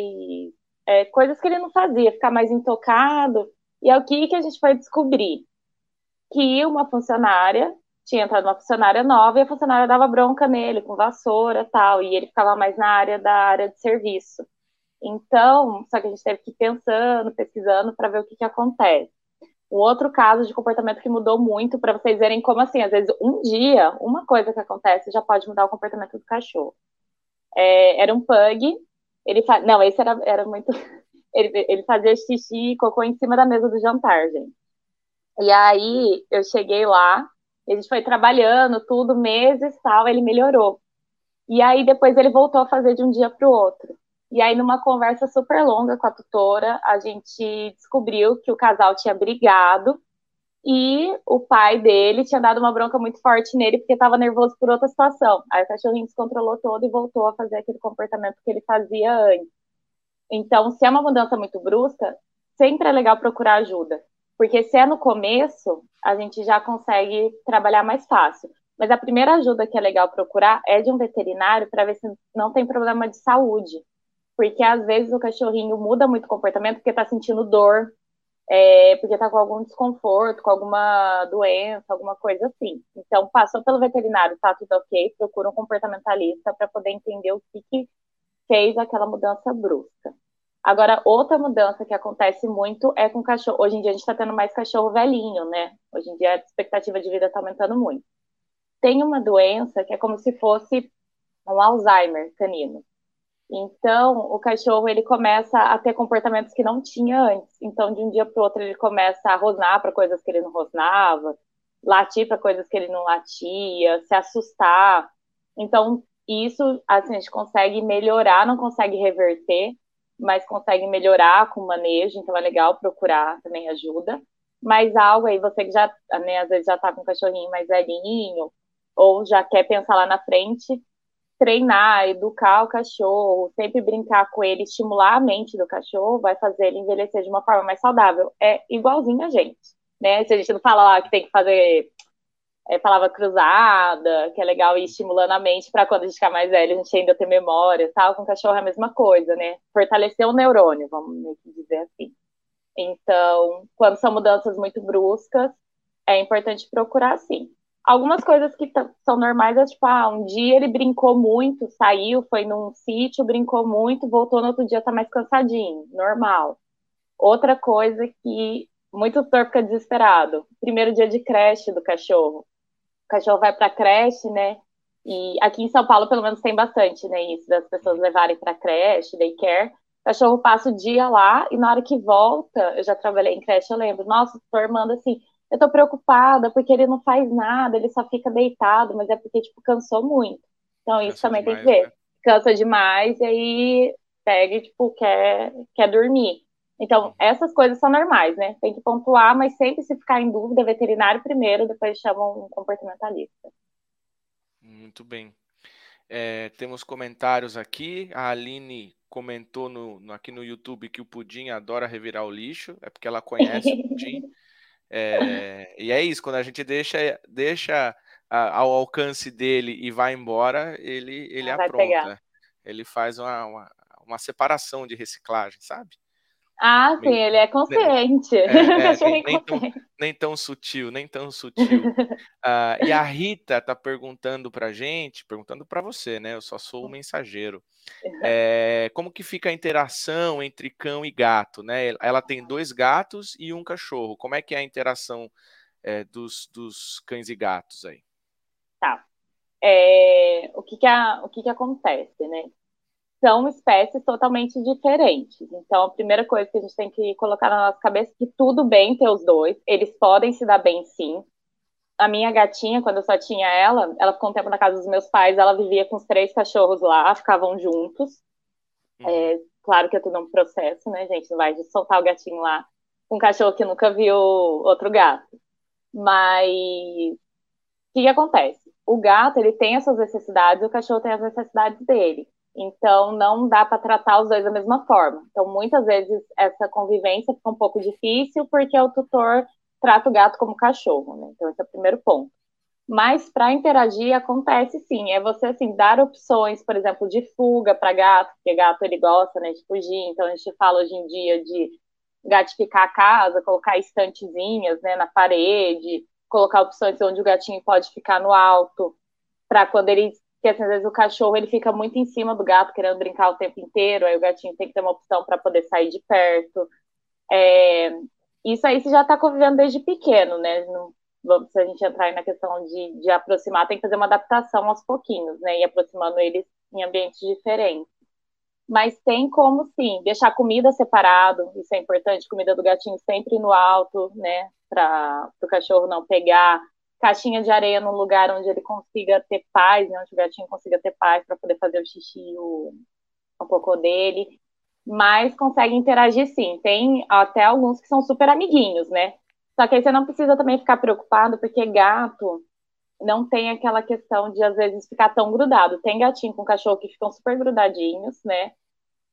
é, coisas que ele não fazia, ficar mais intocado. E é o que, que a gente foi descobrir? Que uma funcionária tinha entrado uma funcionária nova e a funcionária dava bronca nele, com vassoura tal, e ele ficava mais na área da área de serviço. Então, só que a gente teve que ir pensando, pesquisando para ver o que, que acontece. Um outro caso de comportamento que mudou muito, para vocês verem como assim, às vezes um dia, uma coisa que acontece já pode mudar o comportamento do cachorro. É, era um pug ele fa... Não, esse era, era muito. *laughs* Ele, ele fazia xixi e cocô em cima da mesa do jantar, gente. E aí eu cheguei lá, a gente foi trabalhando tudo, meses tal, ele melhorou. E aí depois ele voltou a fazer de um dia para o outro. E aí, numa conversa super longa com a tutora, a gente descobriu que o casal tinha brigado e o pai dele tinha dado uma bronca muito forte nele porque estava nervoso por outra situação. Aí o cachorrinho descontrolou todo e voltou a fazer aquele comportamento que ele fazia antes. Então, se é uma mudança muito brusca, sempre é legal procurar ajuda. Porque se é no começo, a gente já consegue trabalhar mais fácil. Mas a primeira ajuda que é legal procurar é de um veterinário para ver se não tem problema de saúde. Porque às vezes o cachorrinho muda muito o comportamento porque está sentindo dor, é, porque está com algum desconforto, com alguma doença, alguma coisa assim. Então, passou pelo veterinário, está tudo ok, procura um comportamentalista para poder entender o que, que fez aquela mudança brusca. Agora, outra mudança que acontece muito é com cachorro. Hoje em dia a gente está tendo mais cachorro velhinho, né? Hoje em dia a expectativa de vida está aumentando muito. Tem uma doença que é como se fosse um Alzheimer canino. Então, o cachorro ele começa a ter comportamentos que não tinha antes. Então, de um dia para o outro, ele começa a rosnar para coisas que ele não rosnava, latir para coisas que ele não latia, se assustar. Então, isso assim, a gente consegue melhorar, não consegue reverter, mas conseguem melhorar com o manejo, então é legal procurar também ajuda. Mas algo aí, você que já, né, às vezes já tá com um cachorrinho mais velhinho, ou já quer pensar lá na frente, treinar, educar o cachorro, sempre brincar com ele, estimular a mente do cachorro, vai fazer ele envelhecer de uma forma mais saudável. É igualzinho a gente, né? Se a gente não fala lá que tem que fazer é, palavra cruzada, que é legal ir estimulando a mente para quando a gente ficar mais velho, a gente ainda ter memória tal. Com o cachorro é a mesma coisa, né? Fortalecer o neurônio, vamos dizer assim. Então, quando são mudanças muito bruscas, é importante procurar sim. Algumas coisas que são normais é tipo, ah, um dia ele brincou muito, saiu, foi num sítio, brincou muito, voltou no outro dia, tá mais cansadinho, normal. Outra coisa que muito tutor fica desesperado. Primeiro dia de creche do cachorro. O cachorro vai pra creche, né? E aqui em São Paulo, pelo menos, tem bastante, né? Isso, das pessoas levarem pra creche, daycare. O cachorro passa o dia lá e na hora que volta, eu já trabalhei em creche, eu lembro, nossa, o tutor manda assim, eu tô preocupada porque ele não faz nada, ele só fica deitado, mas é porque, tipo, cansou muito. Então, isso também demais, tem que ver. Né? Cansa demais e aí pega e, tipo, quer, quer dormir. Então, essas coisas são normais, né? Tem que pontuar, mas sempre se ficar em dúvida, veterinário primeiro, depois chamam um comportamentalista. Muito bem. É, temos comentários aqui. A Aline comentou no, no, aqui no YouTube que o Pudim adora revirar o lixo, é porque ela conhece o Pudim. *laughs* É, e é isso, quando a gente deixa, deixa a, ao alcance dele e vai embora, ele, ele apronta. Ele faz uma, uma, uma, separação de reciclagem, sabe? Ah, sim, ele é *laughs* consciente. É, é, *laughs* nem, nem, tão, nem, tão, sutil, nem tão sutil. uh, e a Rita tá perguntando pra gente, perguntando para você, né? Eu só sou o mensageiro. É, como que fica a interação entre cão e gato, né? Ela tem dois gatos e um cachorro. Como é que é a interação é, dos, dos cães e gatos aí? Tá. É, o que que, a, o que que acontece, né? São espécies totalmente diferentes. Então, a primeira coisa que a gente tem que colocar na nossa cabeça é que tudo bem ter os dois. Eles podem se dar bem, sim a minha gatinha, quando eu só tinha ela, ela ficou um tempo na casa dos meus pais, ela vivia com os três cachorros lá, ficavam juntos. Uhum. É, claro que é tudo um processo, né, gente? Não vai de soltar o gatinho lá com um cachorro que nunca viu outro gato. Mas o que, que acontece? O gato ele tem as suas necessidades, o cachorro tem as necessidades dele. Então não dá para tratar os dois da mesma forma. Então muitas vezes essa convivência fica um pouco difícil porque o tutor trata o gato como cachorro, né? Então esse é o primeiro ponto. Mas para interagir acontece sim, é você assim dar opções, por exemplo, de fuga para gato, porque gato ele gosta, né, de fugir. Então a gente fala hoje em dia de gatificar a casa, colocar estantezinhas, né, na parede, colocar opções onde o gatinho pode ficar no alto, para quando ele assim, às vezes o cachorro ele fica muito em cima do gato querendo brincar o tempo inteiro, aí o gatinho tem que ter uma opção para poder sair de perto. É, isso aí você já está convivendo desde pequeno, né? vamos, se a gente entrar na questão de, de aproximar, tem que fazer uma adaptação aos pouquinhos, né? E aproximando eles em ambientes diferentes. Mas tem como sim, deixar comida separado, isso é importante, comida do gatinho sempre no alto, né? Para o cachorro não pegar. Caixinha de areia num lugar onde ele consiga ter paz, né? onde o gatinho consiga ter paz para poder fazer o xixi o, o cocô dele mas consegue interagir sim. Tem até alguns que são super amiguinhos, né? Só que aí você não precisa também ficar preocupado, porque gato não tem aquela questão de às vezes ficar tão grudado. Tem gatinho com cachorro que ficam super grudadinhos, né?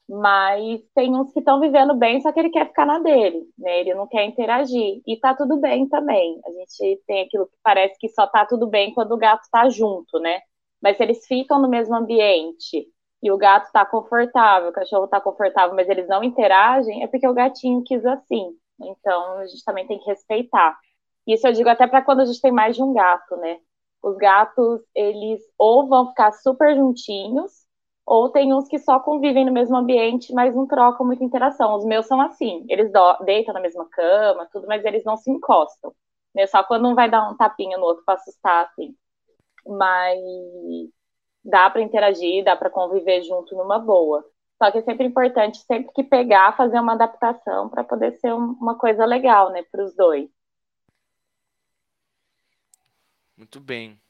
Mas tem uns que estão vivendo bem, só que ele quer ficar na dele, né? Ele não quer interagir. E tá tudo bem também. A gente tem aquilo que parece que só tá tudo bem quando o gato tá junto, né? Mas se eles ficam no mesmo ambiente, e o gato está confortável, o cachorro está confortável, mas eles não interagem, é porque o gatinho quis assim. Então a gente também tem que respeitar. Isso eu digo até para quando a gente tem mais de um gato, né? Os gatos, eles ou vão ficar super juntinhos, ou tem uns que só convivem no mesmo ambiente, mas não trocam muita interação. Os meus são assim, eles deitam na mesma cama, tudo, mas eles não se encostam. Né? Só quando um vai dar um tapinha no outro para assustar, assim. Mas dá para interagir, dá para conviver junto numa boa. Só que é sempre importante, sempre que pegar, fazer uma adaptação para poder ser uma coisa legal, né, para os dois. Muito bem.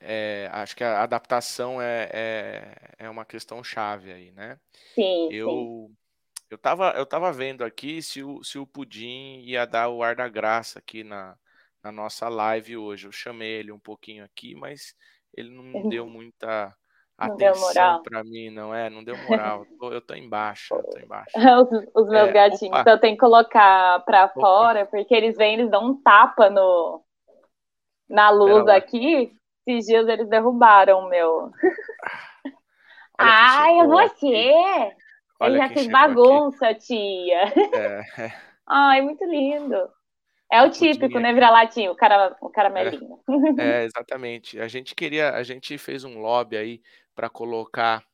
É, acho que a adaptação é, é, é, uma questão chave aí, né? Sim. Eu, sim. eu tava, eu tava vendo aqui se o, se o Pudim ia dar o ar da graça aqui na, na nossa live hoje. Eu chamei ele um pouquinho aqui, mas ele não deu *laughs* muita atenção para mim, não é? Não deu moral. Eu *laughs* tô, eu tô embaixo, eu tô embaixo. *laughs* os, os meus é, gatinhos, opa. eu tenho que colocar para fora, porque eles vêm, eles dão um tapa no na luz aqui. Esses dias eles derrubaram o meu. *laughs* Ai, é você! Ele já fez bagunça, aqui. tia. É. *laughs* Ai, muito lindo. É o típico, né? Vira-latinho, o, cara, o caramelinho. É, *laughs* é, exatamente. A gente queria, a gente fez um lobby aí para colocar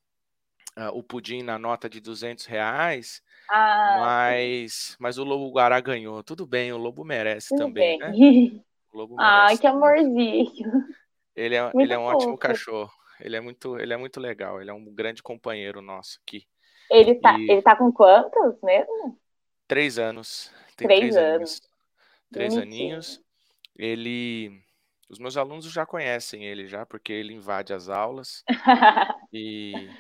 uh, o pudim na nota de 200 reais, ah, mas, mas o Lobo Guará ganhou. Tudo bem, o Lobo merece Tudo também, bem. né? O Lobo merece Ai, que amorzinho. Ele é, ele é um fofo. ótimo cachorro. Ele é, muito, ele é muito legal. Ele é um grande companheiro nosso aqui. Ele tá, e... ele tá com quantos mesmo? Três anos. Tem três, três anos. anos. Três Bonitinho. aninhos. Ele. Os meus alunos já conhecem ele já, porque ele invade as aulas. *laughs* e,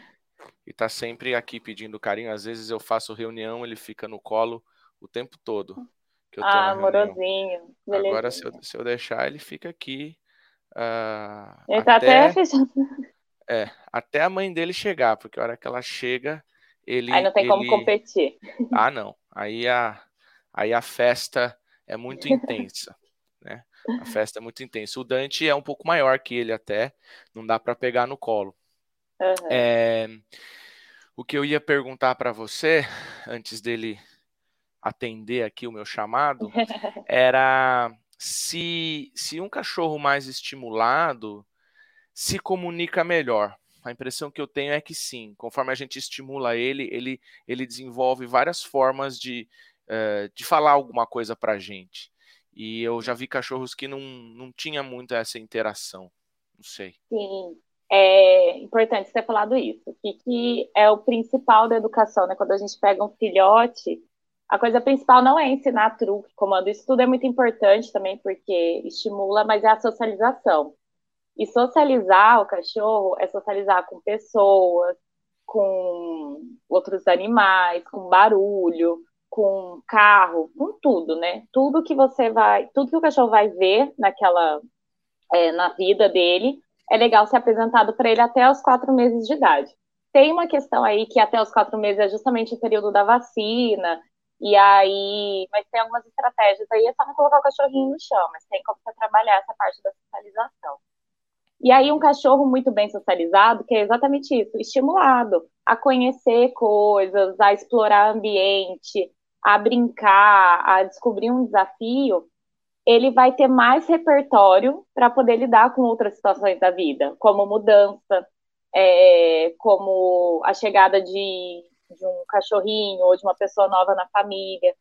e tá sempre aqui pedindo carinho. Às vezes eu faço reunião, ele fica no colo o tempo todo. Que eu ah, amorosinho. Agora, se eu, se eu deixar, ele fica aqui. Uh, ele tá até, até fechando. É, até a mãe dele chegar, porque a hora que ela chega, ele. Aí não tem ele... como competir. Ah, não. Aí a, aí a festa é muito intensa. Né? A festa é muito intensa. O Dante é um pouco maior que ele até, não dá para pegar no colo. Uhum. É, o que eu ia perguntar para você, antes dele atender aqui o meu chamado, *laughs* era se, se um cachorro mais estimulado se comunica melhor. A impressão que eu tenho é que sim. Conforme a gente estimula ele, ele, ele desenvolve várias formas de, uh, de falar alguma coisa para a gente. E eu já vi cachorros que não, não tinha muito essa interação. Não sei. Sim. É importante você ter falado isso. O que, que é o principal da educação, né? Quando a gente pega um filhote, a coisa principal não é ensinar truque, comando. Isso tudo é muito importante também, porque estimula, mas é a socialização. E socializar o cachorro é socializar com pessoas, com outros animais, com barulho, com carro, com tudo, né? Tudo que você vai, tudo que o cachorro vai ver naquela, é, na vida dele, é legal ser apresentado para ele até os quatro meses de idade. Tem uma questão aí que até os quatro meses é justamente o período da vacina, e aí, mas tem algumas estratégias aí, é só não colocar o cachorrinho no chão, mas tem como você trabalhar essa parte da socialização. E aí, um cachorro muito bem socializado, que é exatamente isso, estimulado a conhecer coisas, a explorar ambiente, a brincar, a descobrir um desafio, ele vai ter mais repertório para poder lidar com outras situações da vida, como mudança, é, como a chegada de, de um cachorrinho ou de uma pessoa nova na família.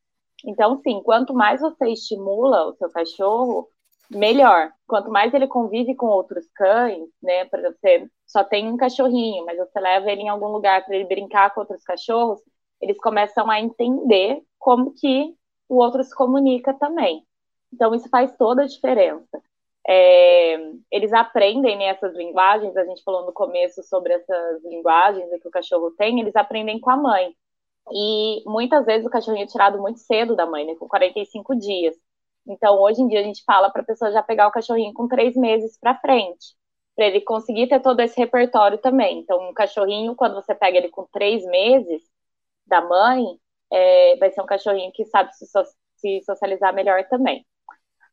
Então, sim, quanto mais você estimula o seu cachorro, melhor. Quanto mais ele convive com outros cães, né? Por exemplo, você só tem um cachorrinho, mas você leva ele em algum lugar para ele brincar com outros cachorros, eles começam a entender como que o outro se comunica também. Então, isso faz toda a diferença. É, eles aprendem né, linguagens, a gente falou no começo sobre essas linguagens que o cachorro tem, eles aprendem com a mãe. E muitas vezes o cachorrinho é tirado muito cedo da mãe, né, com 45 dias. Então, hoje em dia, a gente fala para a pessoa já pegar o cachorrinho com três meses para frente, para ele conseguir ter todo esse repertório também. Então, um cachorrinho, quando você pega ele com três meses da mãe, é, vai ser um cachorrinho que sabe se, so se socializar melhor também.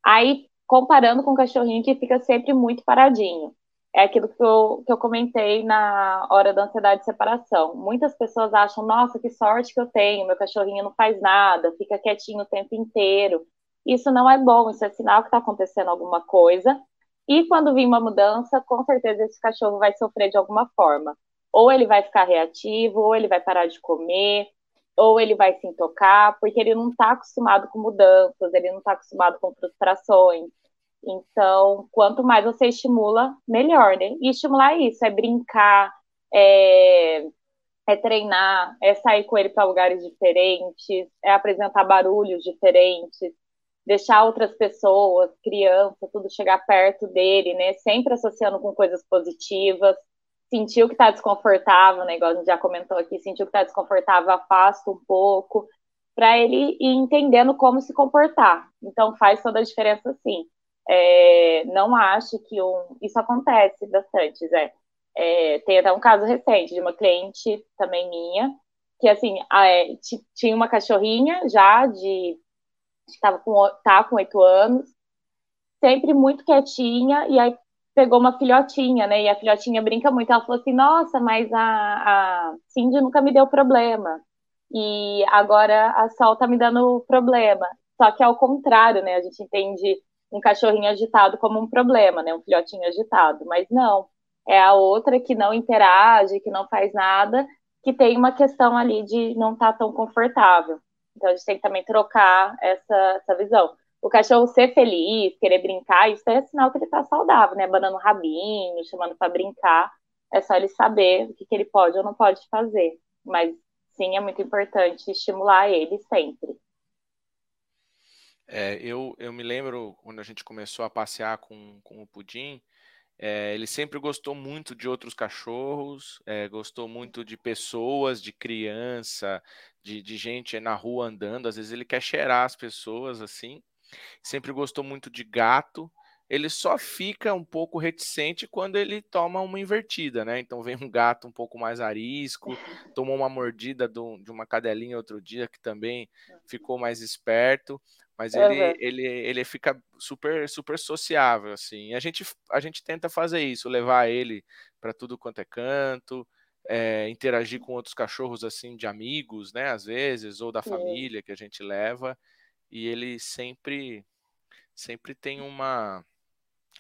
Aí, comparando com um cachorrinho que fica sempre muito paradinho. É aquilo que eu, que eu comentei na hora da ansiedade de separação. Muitas pessoas acham, nossa, que sorte que eu tenho, meu cachorrinho não faz nada, fica quietinho o tempo inteiro. Isso não é bom, isso é sinal que está acontecendo alguma coisa. E quando vir uma mudança, com certeza esse cachorro vai sofrer de alguma forma. Ou ele vai ficar reativo, ou ele vai parar de comer, ou ele vai se intocar, porque ele não está acostumado com mudanças, ele não está acostumado com frustrações. Então, quanto mais você estimula, melhor, né? E estimular é isso, é brincar, é, é treinar, é sair com ele para lugares diferentes, é apresentar barulhos diferentes, deixar outras pessoas, criança, tudo chegar perto dele, né? Sempre associando com coisas positivas. Sentiu que está desconfortável, a gente já comentou aqui, sentiu que está desconfortável, afasta um pouco, para ele ir entendendo como se comportar. Então faz toda a diferença sim. É, não acho que um. Isso acontece bastante, Zé. É, tem até um caso recente de uma cliente também minha, que assim, a, é, tinha uma cachorrinha já de. Estava com, tá com oito anos, sempre muito quietinha, e aí pegou uma filhotinha, né? E a filhotinha brinca muito. Ela falou assim: Nossa, mas a, a Cindy nunca me deu problema. E agora a Sol tá me dando problema. Só que é ao contrário, né? A gente entende um cachorrinho agitado como um problema, né? Um filhotinho agitado. Mas não. É a outra que não interage, que não faz nada, que tem uma questão ali de não estar tá tão confortável. Então a gente tem que também trocar essa, essa visão o cachorro ser feliz, querer brincar, isso é sinal que ele está saudável, né? Banando o rabinho, chamando para brincar. É só ele saber o que, que ele pode ou não pode fazer. Mas sim, é muito importante estimular ele sempre. É, eu, eu me lembro quando a gente começou a passear com, com o Pudim, é, ele sempre gostou muito de outros cachorros, é, gostou muito de pessoas, de criança, de, de gente na rua andando. Às vezes ele quer cheirar as pessoas assim sempre gostou muito de gato. Ele só fica um pouco reticente quando ele toma uma invertida, né? Então vem um gato um pouco mais arisco, *laughs* tomou uma mordida de uma cadelinha outro dia que também ficou mais esperto, mas ele, uhum. ele, ele fica super super sociável assim. E a gente a gente tenta fazer isso, levar ele para tudo quanto é canto, é, interagir com outros cachorros assim de amigos, né? Às vezes ou da família que a gente leva e ele sempre sempre tem uma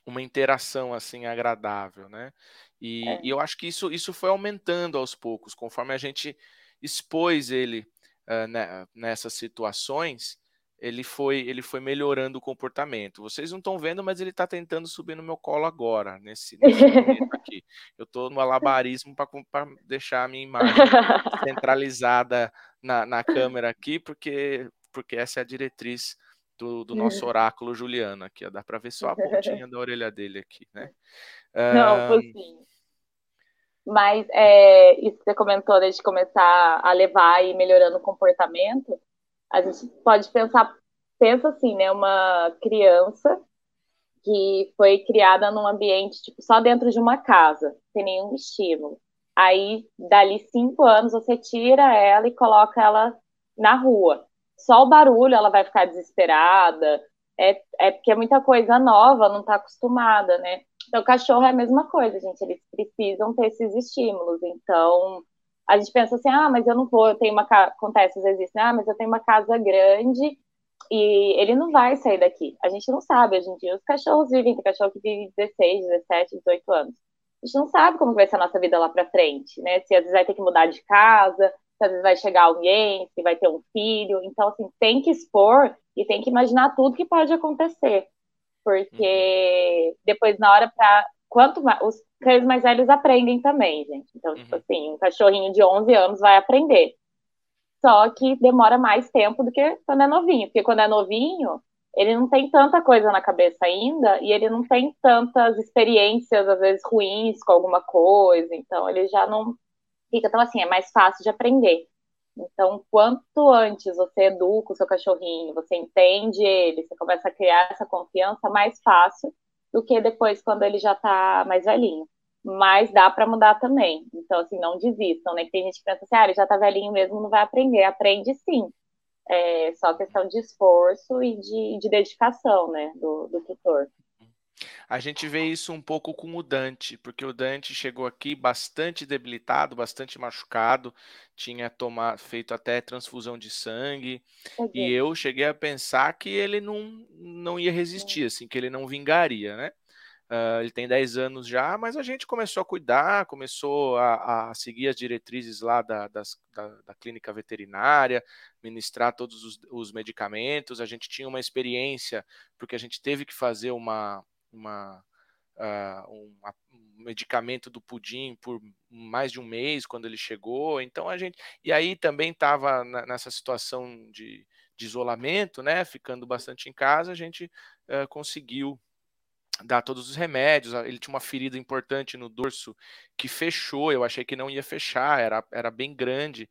uma interação assim agradável, né? E, é. e, eu acho que isso isso foi aumentando aos poucos conforme a gente expôs ele uh, né, nessas situações. Ele foi ele foi melhorando o comportamento. Vocês não estão vendo, mas ele está tentando subir no meu colo agora nesse, *laughs* nesse momento aqui. Eu estou no alabarismo para deixar a minha imagem *laughs* centralizada na, na câmera aqui, porque porque essa é a diretriz do, do nosso oráculo Juliano aqui. Dá para ver só a pontinha *laughs* da orelha dele aqui, né? Não, um... sim. Mas é, isso que você comentou né, de começar a levar e melhorando o comportamento, a gente pode pensar, pensa assim, né? Uma criança que foi criada num ambiente tipo, só dentro de uma casa, sem nenhum estímulo. Aí, dali cinco anos, você tira ela e coloca ela na rua só o barulho ela vai ficar desesperada. É, é porque é muita coisa nova, não está acostumada, né? Então, cachorro é a mesma coisa, gente. Eles precisam ter esses estímulos. Então, a gente pensa assim: ah, mas eu não vou, eu tenho uma casa. Acontece às vezes, né? ah, mas eu tenho uma casa grande e ele não vai sair daqui. A gente não sabe. Hoje em dia, os cachorros vivem, tem cachorro que vive 16, 17, 18 anos. A gente não sabe como vai ser a nossa vida lá para frente, né? Se às vezes vai ter que mudar de casa, se às vezes vai chegar alguém, se vai ter um filho. Então, assim, tem que expor e tem que imaginar tudo que pode acontecer. Porque depois, na hora para Quanto mais. Os cães mais velhos aprendem também, gente. Então, tipo uhum. tipo assim, um cachorrinho de 11 anos vai aprender. Só que demora mais tempo do que quando é novinho. Porque quando é novinho, ele não tem tanta coisa na cabeça ainda e ele não tem tantas experiências, às vezes, ruins com alguma coisa. Então, ele já não fica. Então, assim, é mais fácil de aprender. Então, quanto antes você educa o seu cachorrinho, você entende ele, você começa a criar essa confiança, mais fácil do que depois quando ele já tá mais velhinho. Mas dá para mudar também. Então, assim, não desistam, né? Tem gente que pensa assim, ah, ele já tá velhinho mesmo, não vai aprender. Aprende sim. É só questão de esforço e de, de dedicação, né, do, do tutor. A gente vê isso um pouco com o Dante, porque o Dante chegou aqui bastante debilitado, bastante machucado, tinha tomado, feito até transfusão de sangue, uhum. e eu cheguei a pensar que ele não, não ia resistir, assim, que ele não vingaria, né? Uh, ele tem 10 anos já, mas a gente começou a cuidar, começou a, a seguir as diretrizes lá da, das, da, da, clínica veterinária, ministrar todos os, os medicamentos. A gente tinha uma experiência, porque a gente teve que fazer uma, uma, uh, um, um, medicamento do pudim por mais de um mês quando ele chegou. Então a gente. E aí também estava nessa situação de, de, isolamento, né? Ficando bastante em casa, a gente uh, conseguiu dar todos os remédios. Ele tinha uma ferida importante no dorso que fechou. Eu achei que não ia fechar, era, era bem grande.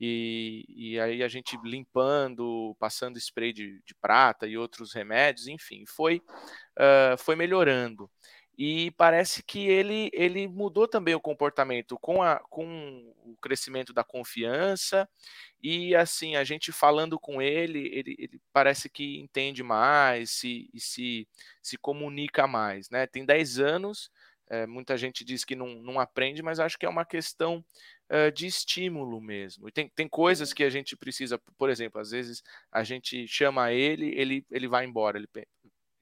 E, e aí a gente limpando, passando spray de, de prata e outros remédios, enfim, foi, uh, foi melhorando. E parece que ele, ele mudou também o comportamento com, a, com o crescimento da confiança. E assim, a gente falando com ele, ele, ele parece que entende mais se, e se, se comunica mais. Né? Tem 10 anos, é, muita gente diz que não, não aprende, mas acho que é uma questão uh, de estímulo mesmo. E tem, tem coisas que a gente precisa, por exemplo, às vezes a gente chama ele, ele, ele vai embora, ele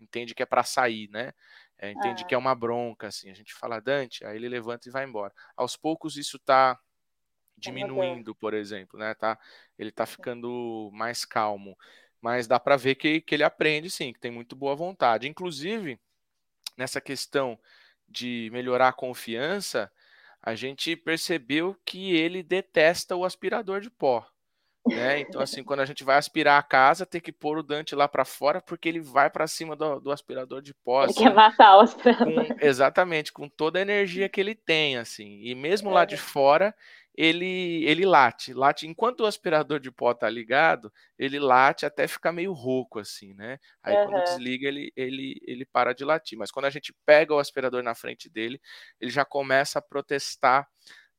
entende que é para sair, né? É, entende que é uma bronca, assim. A gente fala Dante, aí ele levanta e vai embora. Aos poucos isso está diminuindo, por exemplo, né? Tá, ele está ficando mais calmo. Mas dá para ver que, que ele aprende, sim, que tem muito boa vontade. Inclusive, nessa questão de melhorar a confiança, a gente percebeu que ele detesta o aspirador de pó. Né? Então, assim, quando a gente vai aspirar a casa, tem que pôr o Dante lá para fora, porque ele vai para cima do, do, aspirador de pó. Ele assim, quer matar o aspirador. Com, exatamente, com toda a energia que ele tem, assim. E mesmo é. lá de fora, ele, ele late, late. Enquanto o aspirador de pó tá ligado, ele late até ficar meio rouco, assim, né? Aí uhum. quando desliga, ele, ele, ele para de latir. Mas quando a gente pega o aspirador na frente dele, ele já começa a protestar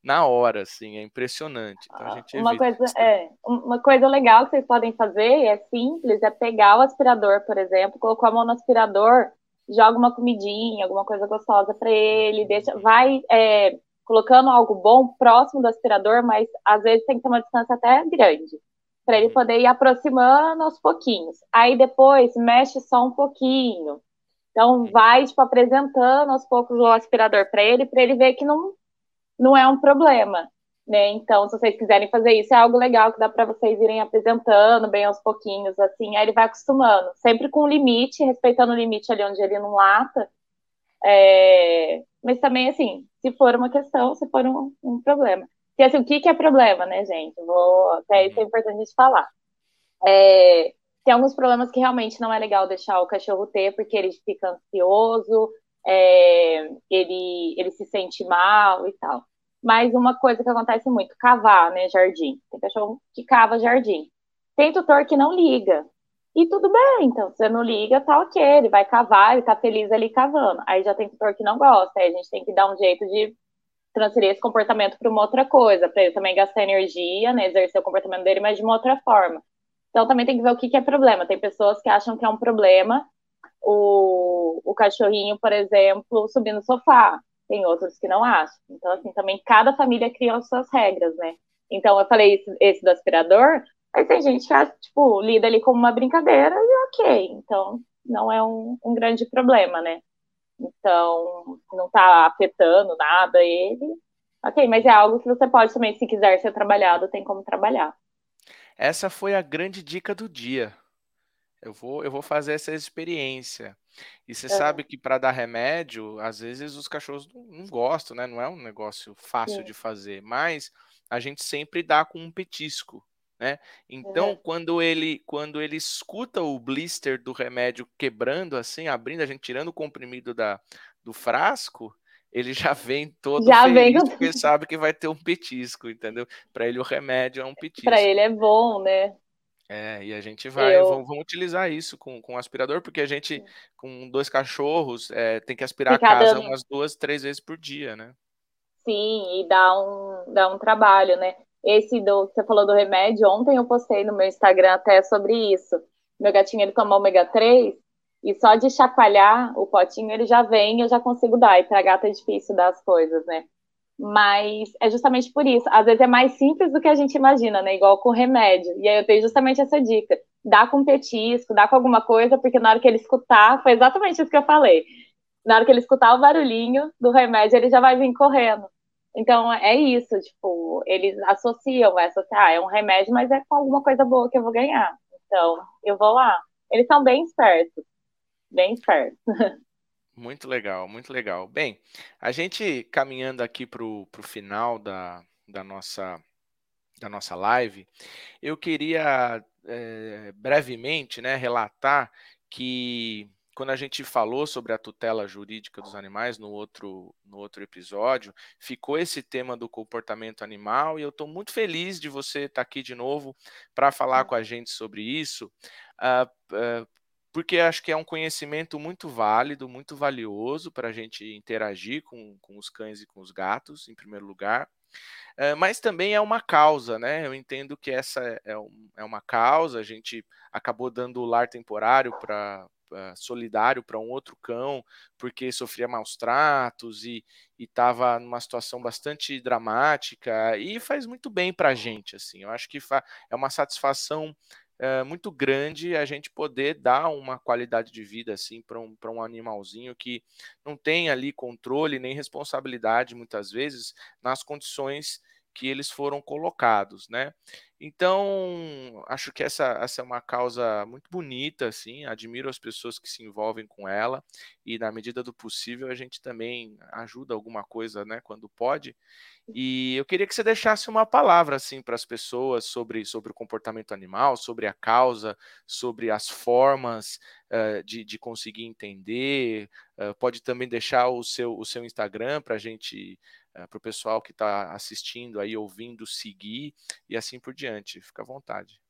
na hora, assim, é impressionante. Então, uma, coisa, é, uma coisa legal que vocês podem fazer, é simples, é pegar o aspirador, por exemplo, colocar a mão no aspirador, joga uma comidinha, alguma coisa gostosa para ele, deixa, vai é, colocando algo bom próximo do aspirador, mas às vezes tem que ter uma distância até grande, para ele poder ir aproximando aos pouquinhos. Aí depois mexe só um pouquinho. Então vai tipo apresentando aos poucos o aspirador para ele, para ele ver que não não é um problema. Né? Então, se vocês quiserem fazer isso, é algo legal que dá para vocês irem apresentando bem aos pouquinhos, assim, aí ele vai acostumando, sempre com limite, respeitando o limite ali onde ele não lata, é, mas também, assim, se for uma questão, se for um, um problema. E assim, o que, que é problema, né, gente? Vou, até isso é importante gente falar. É, tem alguns problemas que realmente não é legal deixar o cachorro ter, porque ele fica ansioso, é, ele, ele se sente mal e tal. Mas uma coisa que acontece muito, cavar, né, jardim. Tem cachorro que cava jardim. Tem tutor que não liga. E tudo bem, então, você não liga, tá ok, ele vai cavar, ele tá feliz ali cavando. Aí já tem tutor que não gosta, aí a gente tem que dar um jeito de transferir esse comportamento para uma outra coisa, para ele também gastar energia, né, exercer o comportamento dele, mas de uma outra forma. Então também tem que ver o que, que é problema. Tem pessoas que acham que é um problema o, o cachorrinho, por exemplo, subir no sofá. Tem outros que não acham. Então, assim, também cada família cria as suas regras, né? Então, eu falei esse, esse do aspirador, Aí tem gente que, tipo, lida ali como uma brincadeira e ok. Então, não é um, um grande problema, né? Então, não tá afetando nada ele. Ok, mas é algo que você pode também, se quiser ser trabalhado, tem como trabalhar. Essa foi a grande dica do dia. Eu vou, eu vou fazer essa experiência. E você é. sabe que para dar remédio, às vezes os cachorros não, não, gostam, né? Não é um negócio fácil de fazer, mas a gente sempre dá com um petisco né? Então, uhum. quando ele quando ele escuta o blister do remédio quebrando assim, abrindo, a gente tirando o comprimido da, do frasco, ele já vem todo já feliz vem... porque sabe que vai ter um petisco, entendeu? Para ele o remédio é um *laughs* petisco. Para ele é bom, né? É, e a gente vai, Eu... vamos, vamos, utilizar isso com, com aspirador, porque a gente, com dois cachorros, é, tem que aspirar Ficar a casa dando... umas duas, três vezes por dia, né? Sim, e dá um, dá um trabalho, né? Esse do que você falou do remédio, ontem eu postei no meu Instagram até sobre isso. Meu gatinho ele toma ômega 3 e só de chacoalhar o potinho ele já vem, eu já consigo dar. E para gato é difícil dar as coisas, né? Mas é justamente por isso. Às vezes é mais simples do que a gente imagina, né? Igual com remédio. E aí eu tenho justamente essa dica. Dá com petisco, dá com alguma coisa, porque na hora que ele escutar, foi exatamente isso que eu falei. Na hora que ele escutar o barulhinho do remédio, ele já vai vir correndo. Então é isso, tipo, eles associam ah, é um remédio, mas é com alguma coisa boa que eu vou ganhar. Então, eu vou lá. Eles são bem espertos. Bem espertos. *laughs* Muito legal, muito legal. Bem, a gente caminhando aqui para o final da, da, nossa, da nossa live, eu queria é, brevemente né, relatar que quando a gente falou sobre a tutela jurídica dos animais no outro, no outro episódio, ficou esse tema do comportamento animal e eu estou muito feliz de você estar tá aqui de novo para falar com a gente sobre isso, uh, uh, porque acho que é um conhecimento muito válido, muito valioso para a gente interagir com, com os cães e com os gatos, em primeiro lugar. Uh, mas também é uma causa, né? Eu entendo que essa é, é uma causa, a gente acabou dando o lar temporário para solidário para um outro cão porque sofria maus tratos e estava numa situação bastante dramática e faz muito bem para a gente assim. Eu acho que é uma satisfação uh, muito grande a gente poder dar uma qualidade de vida assim para um, um animalzinho que não tem ali controle nem responsabilidade muitas vezes nas condições que eles foram colocados, né? Então, acho que essa, essa é uma causa muito bonita, assim, admiro as pessoas que se envolvem com ela e, na medida do possível, a gente também ajuda alguma coisa, né, quando pode. E eu queria que você deixasse uma palavra, assim, para as pessoas sobre, sobre o comportamento animal, sobre a causa, sobre as formas uh, de, de conseguir entender. Uh, pode também deixar o seu, o seu Instagram para a gente é, para o pessoal que está assistindo aí, ouvindo, seguir e assim por diante. Fica à vontade.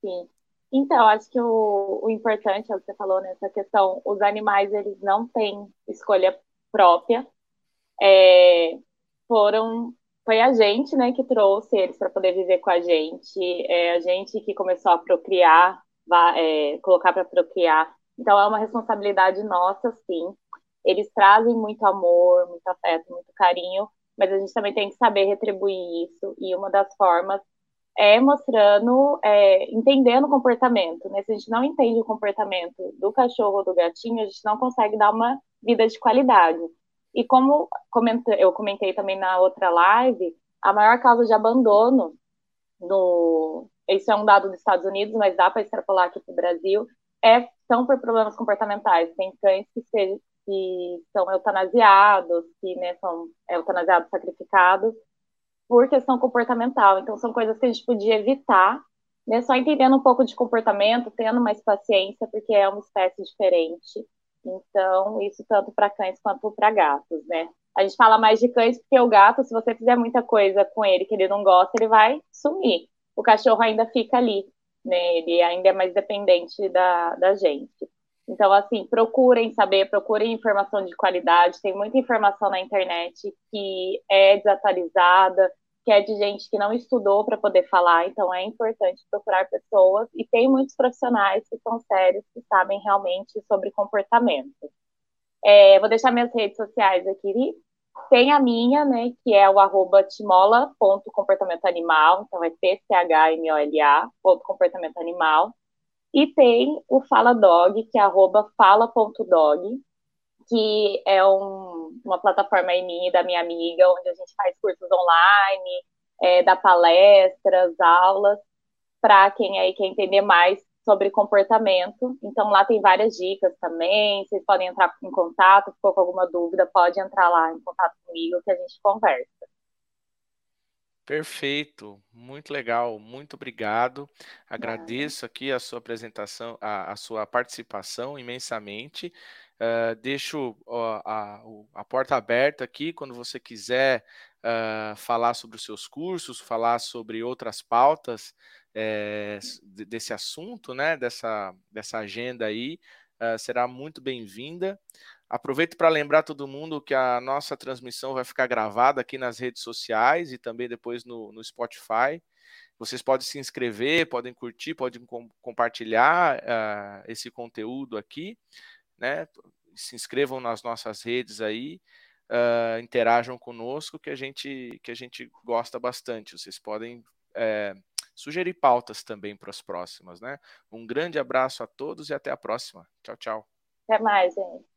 Sim. Então, acho que o, o importante é o que você falou nessa questão, os animais, eles não têm escolha própria. É, foram, foi a gente, né, que trouxe eles para poder viver com a gente, é a gente que começou a procriar, é, colocar para procriar. Então, é uma responsabilidade nossa, sim. Eles trazem muito amor, muito afeto, muito carinho, mas a gente também tem que saber retribuir isso, e uma das formas é mostrando, é, entendendo o comportamento, né? Se a gente não entende o comportamento do cachorro ou do gatinho, a gente não consegue dar uma vida de qualidade. E como eu comentei também na outra live, a maior causa de abandono no. Isso é um dado dos Estados Unidos, mas dá para extrapolar aqui para o Brasil. É, são por problemas comportamentais. Tem cães que, se, que são eutanasiados, que né, são eutanasiados sacrificados por questão comportamental. Então, são coisas que a gente podia evitar, né, só entendendo um pouco de comportamento, tendo mais paciência, porque é uma espécie diferente. Então, isso tanto para cães quanto para gatos, né? A gente fala mais de cães porque o gato, se você fizer muita coisa com ele que ele não gosta, ele vai sumir. O cachorro ainda fica ali, né? Ele ainda é mais dependente da, da gente. Então, assim, procurem saber, procurem informação de qualidade. Tem muita informação na internet que é desatualizada, que é de gente que não estudou para poder falar. Então, é importante procurar pessoas. E tem muitos profissionais que são sérios, que sabem realmente sobre comportamento. É, vou deixar minhas redes sociais aqui. Tem a minha, né, que é o arroba timola.comportamentoanimal. Então, é T-C-H-M-O-L-A, comportamento animal. E tem o Fala Dog, que é fala.dog, que é um, uma plataforma aí minha e da minha amiga, onde a gente faz cursos online, é, dá palestras, aulas, para quem aí quer entender mais sobre comportamento. Então lá tem várias dicas também. Vocês podem entrar em contato, ficou com alguma dúvida, pode entrar lá em contato comigo que a gente conversa. Perfeito, muito legal, muito obrigado. Agradeço aqui a sua apresentação, a, a sua participação imensamente. Uh, deixo uh, a, a, porta aberta aqui quando você quiser uh, falar sobre os seus cursos, falar sobre outras pautas é, desse assunto, né? Dessa, dessa agenda aí, uh, será muito bem-vinda. Aproveito para lembrar todo mundo que a nossa transmissão vai ficar gravada aqui nas redes sociais e também depois no, no Spotify. Vocês podem se inscrever, podem curtir, podem com, compartilhar uh, esse conteúdo aqui, né? Se inscrevam nas nossas redes aí, uh, interajam conosco, que a gente que a gente gosta bastante. Vocês podem é, sugerir pautas também para as próximas, né? Um grande abraço a todos e até a próxima. Tchau, tchau. Até mais, gente.